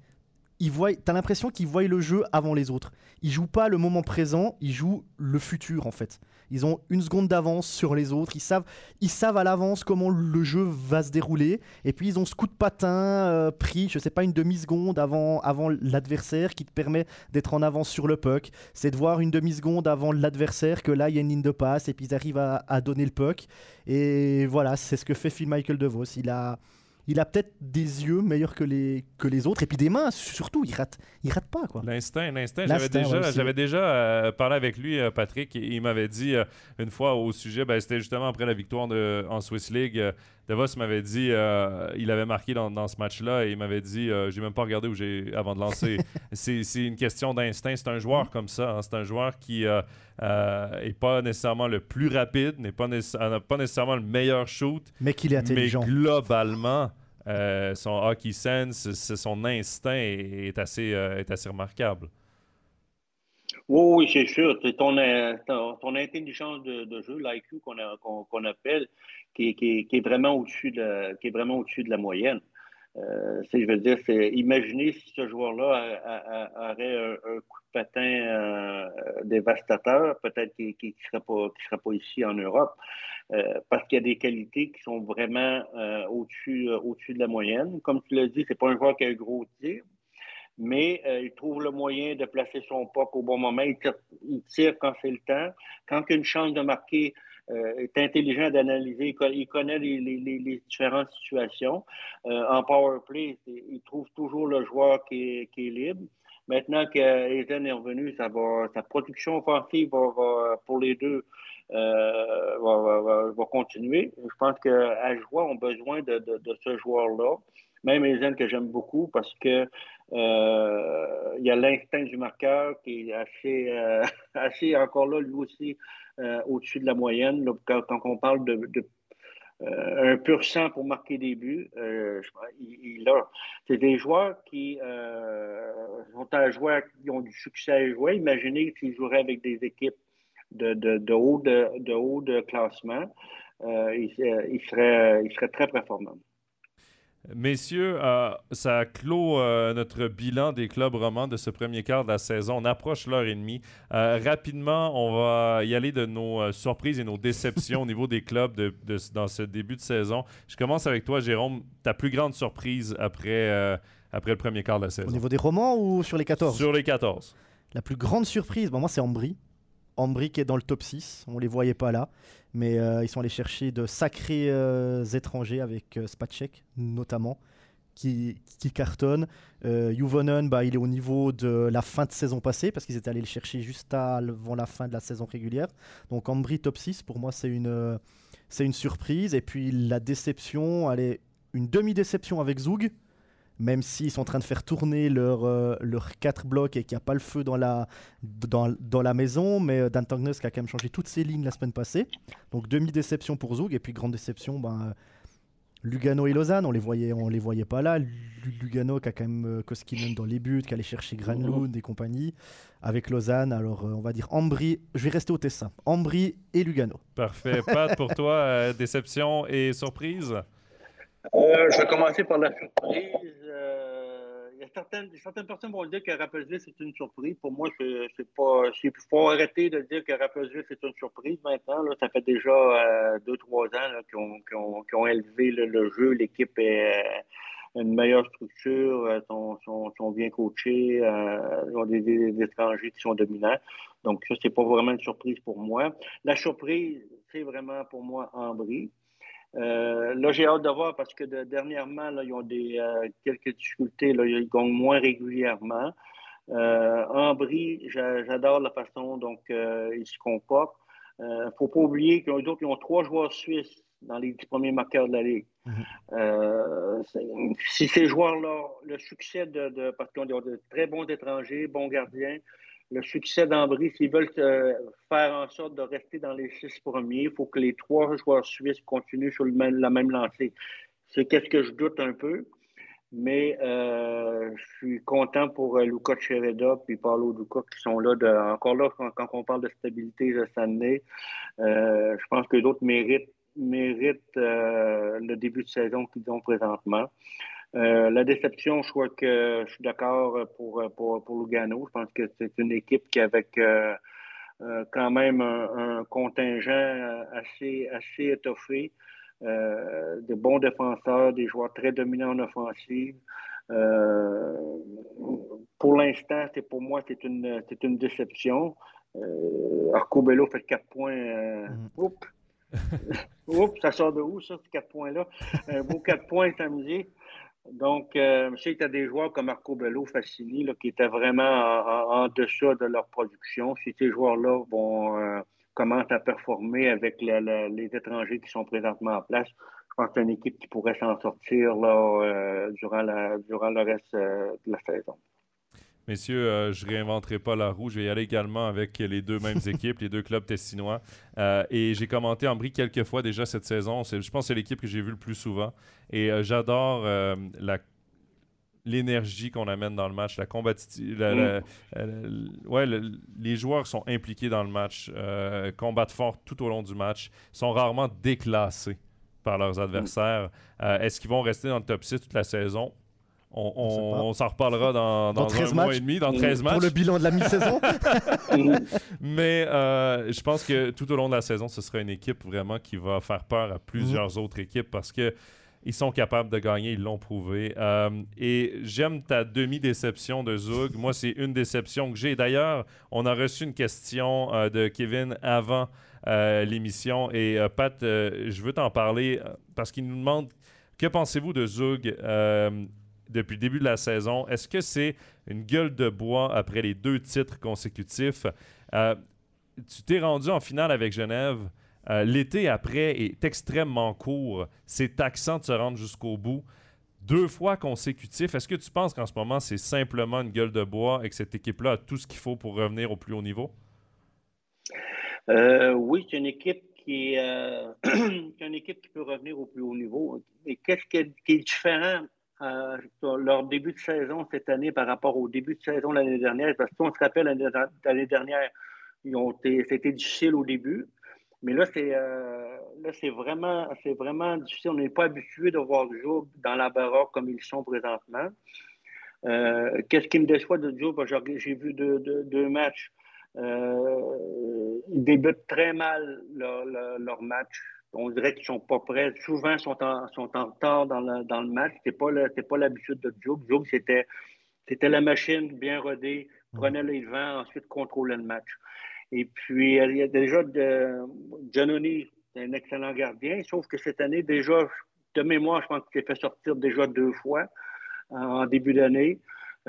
tu as l'impression qu'ils voient le jeu avant les autres. Ils jouent pas le moment présent, ils jouent le futur en fait. Ils ont une seconde d'avance sur les autres. Ils savent, ils savent à l'avance comment le jeu va se dérouler. Et puis ils ont ce coup de patin euh, pris, je sais pas, une demi-seconde avant, avant l'adversaire qui te permet d'être en avance sur le puck. C'est de voir une demi-seconde avant l'adversaire que là il y a une ligne de passe et puis ils arrivent à, à donner le puck. Et voilà, c'est ce que fait Phil Michael DeVos. Il a il a peut-être des yeux meilleurs que les, que les autres et puis des mains surtout il rate il rate pas quoi.
L'instinct l'instinct j'avais déjà j'avais déjà euh, parlé avec lui euh, Patrick et il m'avait dit euh, une fois au sujet ben, c'était justement après la victoire de, en Swiss League Devos m'avait dit il avait marqué dans, dans ce match là et il m'avait dit j'ai même pas regardé où j'ai avant de lancer c'est une question d'instinct c'est un joueur comme ça hein. c'est un joueur qui est pas nécessairement le plus rapide n'est pas, pas nécessairement le meilleur shoot
mais qu'il est intelligent
mais globalement euh, son hockey sense, son instinct est, assez, euh, est assez remarquable.
Oui, c'est sûr. Ton, ton, intelligence de, jeu, l'IQ qu'on appelle, qui, est vraiment au-dessus de, qui est vraiment au-dessus de la moyenne. Euh, je veux dire, c'est imaginez si ce joueur-là aurait un, coup de patin euh, dévastateur, peut-être qu'il ne serait, pas, serait pas ici en Europe, euh, parce qu'il y a des qualités qui sont vraiment au-dessus au-dessus de la moyenne. Comme tu l'as dit, c'est pas un joueur qui a un gros tir, mais il trouve le moyen de placer son puck au bon moment. Il tire, il tire quand c'est le temps. Quand il a une chance de marquer, euh, est intelligent d'analyser, il connaît les, différentes situations. Euh, en power play, il trouve toujours le joueur qui est, libre. Maintenant qu'Eden est revenu, sa production offensive va, pour les deux euh, va, continuer. Je pense qu'à jouer, ont besoin de, ce joueur-là. Même Eden que j'aime beaucoup parce que il y a l'instinct du marqueur qui est assez, assez encore là, lui aussi, euh, au-dessus de la moyenne. quand, on parle de, euh, un pur sang pour marquer des buts, euh, il, a. C'est des joueurs qui sont à jouer, qui ont du succès à jouer. Imaginez qu'ils joueraient avec des équipes de, de, haut, de, haut de classement. ils, il seraient, il serait très performants.
Messieurs, euh, ça clôt euh, notre bilan des clubs romans de ce premier quart de la saison. On approche l'heure et demie. Euh, rapidement, on va y aller de nos surprises et nos déceptions au niveau des clubs de, dans ce début de saison. Je commence avec toi, Jérôme. Ta plus grande surprise après, après le premier quart de la saison? Au
niveau des romans ou sur les 14?
Sur les 14.
La plus grande surprise, moi, c'est Ambry. Ambry qui est dans le top 6. On les voyait pas là. Mais euh, ils sont allés chercher de sacrés euh, étrangers avec euh, notamment, qui, qui cartonnent. Juvonen, bah, il est au niveau de la fin de saison passée, parce qu'ils étaient allés le chercher juste avant la fin de la saison régulière. Donc Ambry top 6, pour moi, c'est une, c'est une surprise. Et puis la déception, elle est une demi-déception avec Zoug même s'ils sont en train de faire tourner leurs euh, leur quatre blocs et qu'il n'y a pas le feu dans la, dans, dans la maison, mais euh, Dan Tangnes qui a quand même changé toutes ses lignes la semaine passée. Donc demi-déception pour Zoug, et puis grande déception, ben, Lugano et Lausanne, on les voyait, on les voyait pas là. Lugano qui a quand même euh, Koskinen dans les buts, qui allait chercher Granlund et compagnie. Avec Lausanne, alors on va dire Ambry, je vais rester au Tessin, Ambry et Lugano.
Parfait. Pat, pour toi, déception et surprise?
Je vais commencer par la surprise certaines, certaines personnes vont dire que Rappersville, c'est une surprise. Pour moi, c'est pas. Il faut arrêter de dire que Rappersville, c'est une surprise maintenant. Ça fait déjà euh, deux, trois ans qu'ils ont, élevé le, jeu. L'équipe est euh, une meilleure structure, euh, sont, sont, bien coachés, ils ont des, étrangers qui sont dominants. Donc, ça, c'est pas vraiment une surprise pour moi. La surprise, c'est vraiment pour moi Ambry. Euh, là, j'ai hâte de voir parce que dernièrement, là, ils ont des, euh, quelques difficultés. Là, ils gagnent moins régulièrement. Euh, Ambry, j'adore la façon dont euh, ils se comportent. Il ne faut pas oublier qu'ils ont, ont trois joueurs suisses dans les dix premiers marqueurs de la Ligue. Mm-hmm. si ces joueurs-là, le succès de, de parce qu'ils ont de très bons étrangers, bons gardiens, le succès d'Ambry, s'ils veulent euh, faire en sorte de rester dans les six premiers, il faut que les trois joueurs suisses continuent sur la même lancée. C'est qu'est-ce que je doute un peu, mais euh, je suis content pour euh, Luca Chereda et Paulo Duca qui sont là. encore là, quand, on parle de stabilité de année, je pense que d'autres méritent le début de saison qu'ils ont présentement. La déception, je crois que je suis d'accord pour, pour, pour, Lugano. Je pense que c'est une équipe qui, avec quand même un, contingent assez, assez étoffé, de bons défenseurs, des joueurs très dominants en offensive. pour l'instant, c'est pour moi, c'est une, c'est une déception. Arco Bello fait 4 points. Mm-hmm. Oups, ça sort de où, ça, ces quatre points-là? Un beau quatre points samedi. Donc, euh, que tu as des joueurs comme Marco Bello, Fassini, qui étaient vraiment en, deçà de leur production. Si ces joueurs-là vont euh, commencent à performer avec les étrangers qui sont présentement en place, je pense que c'est une équipe qui pourrait s'en sortir là, euh, durant, la, durant le reste de la saison.
Messieurs, euh, je ne réinventerai pas la roue. Je vais y aller également avec les deux mêmes équipes, les deux clubs testinois. Euh, et j'ai commenté en brie quelques fois déjà cette saison. Je pense que c'est l'équipe que j'ai vue le plus souvent. Et euh, j'adore la l'énergie qu'on amène dans le match, la combativité. ouais, les joueurs sont impliqués dans le match, combattent fort tout au long du match, sont rarement déclassés par leurs adversaires. Est-ce qu'ils vont rester dans le top 6 toute la saison? On, s'en reparlera dans, dans, un mois et demi, dans 13 matchs.
Pour le bilan de la mi-saison.
Mais euh, je pense que tout au long de la saison, ce sera une équipe vraiment qui va faire peur à plusieurs mhm. autres équipes parce que ils sont capables de gagner, ils l'ont prouvé. Euh, et j'aime ta demi-déception de Zug. Moi, c'est une déception que j'ai. D'ailleurs, on a reçu une question euh, de Kevin avant l'émission. Et Pat, je veux t'en parler parce qu'il nous demande que pensez-vous de Zug depuis le début de la saison. Est-ce que c'est une gueule de bois après les deux titres consécutifs? Euh, tu t'es rendu en finale avec Genève. Euh, l'été après est extrêmement court. C'est taxant de se rendre jusqu'au bout. Deux fois consécutif. Est-ce que tu penses qu'en ce moment, c'est simplement une gueule de bois et que cette équipe-là a tout ce qu'il faut pour revenir au plus haut niveau?
Euh, oui, c'est une équipe qui, une équipe qui peut revenir au plus haut niveau. Et qu'est-ce qui est différent euh, leur début de saison cette année par rapport au début de saison l'année dernière. Parce qu'on se rappelle, l'année dernière, c'était difficile au début. Mais là, c'est euh, vraiment, vraiment difficile. On n'est pas habitué de voir Joe dans la baroque comme ils sont présentement. Euh, qu'est-ce qui me déçoit de Joe? J'ai vu deux, matchs. ils débutent très mal leur match on dirait qu'ils sont pas prêts. Souvent, sont en, sont en retard dans le, dans le match. Ce n'est pas l'habitude de Joe. Joe, c'était, c'était la machine bien rodée, prenait les vents, ensuite contrôlait le match. Et puis, il y a déjà de, Giannoni, un excellent gardien, sauf que cette année, déjà, de mémoire, je pense qu'il s'est fait sortir déjà deux fois en début d'année.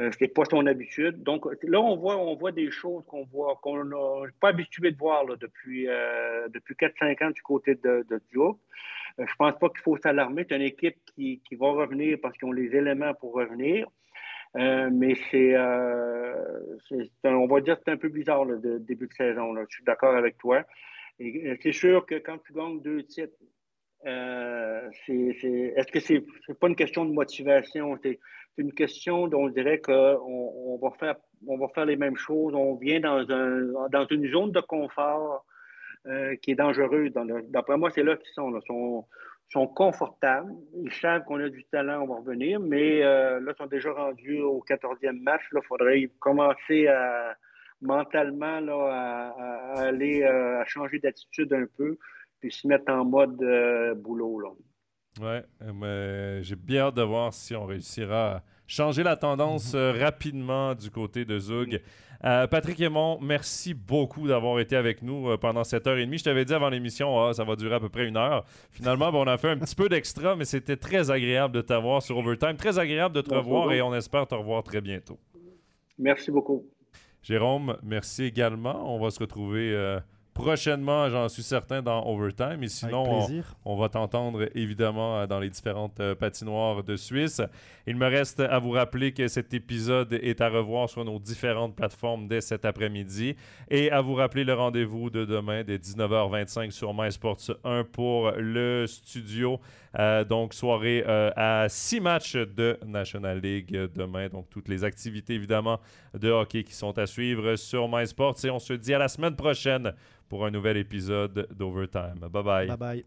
Euh, ce pas son habitude. Donc là, on voit, on voit des choses qu'on voit qu'on n'est pas habitué de voir depuis, euh, depuis 4-5 ans du côté de, de Joe. Euh, je pense pas qu'il faut s'alarmer. C'est une équipe qui, qui, va revenir parce qu'ils ont les éléments pour revenir. mais c'est, on va dire c'est un peu bizarre le début de saison. Je suis d'accord avec toi. Et c'est sûr que quand tu gagnes deux titres, est-ce que c'est, n'est pas une question de motivation? C'est une question dont on dirait qu'on on va, faire, va faire les mêmes choses. On vient dans, un, dans une zone de confort euh, qui est dangereuse. D'après moi, c'est là qu'ils sont, sont, sont confortables. Ils savent qu'on a du talent, on va revenir, mais euh, là, ils sont déjà rendus au 14e match. Il faudrait commencer à mentalement là, à, aller euh, à changer d'attitude un peu, puis se mettre en mode boulot. Là.
Ouais, euh, mais j'ai bien hâte de voir si on réussira à changer la tendance mhm. euh, rapidement du côté de Zug. Euh, Patrick Aymon, merci beaucoup d'avoir été avec nous pendant cette heure et demie. Je t'avais dit avant l'émission, ah, ça va durer à peu près une heure. Finalement, on a fait un petit peu d'extra, mais c'était très agréable de t'avoir sur Overtime. Très agréable de te revoir et on espère te revoir très bientôt.
Merci beaucoup.
Jérôme, merci également. On va se retrouver prochainement, j'en suis certain, dans Overtime. Et sinon, on, va t'entendre évidemment euh, dans les différentes euh, patinoires de Suisse. Il me reste à vous rappeler que cet épisode est à revoir sur nos différentes plateformes dès cet après-midi et à vous rappeler le rendez-vous de demain dès 19h25 sur MySports 1 pour le studio. Euh, donc, soirée à six matchs de National League demain. Donc, toutes les activités évidemment de hockey qui sont à suivre sur MySports. Et on se dit à la semaine prochaine pour un nouvel épisode d'Overtime. Bye bye.
Bye bye.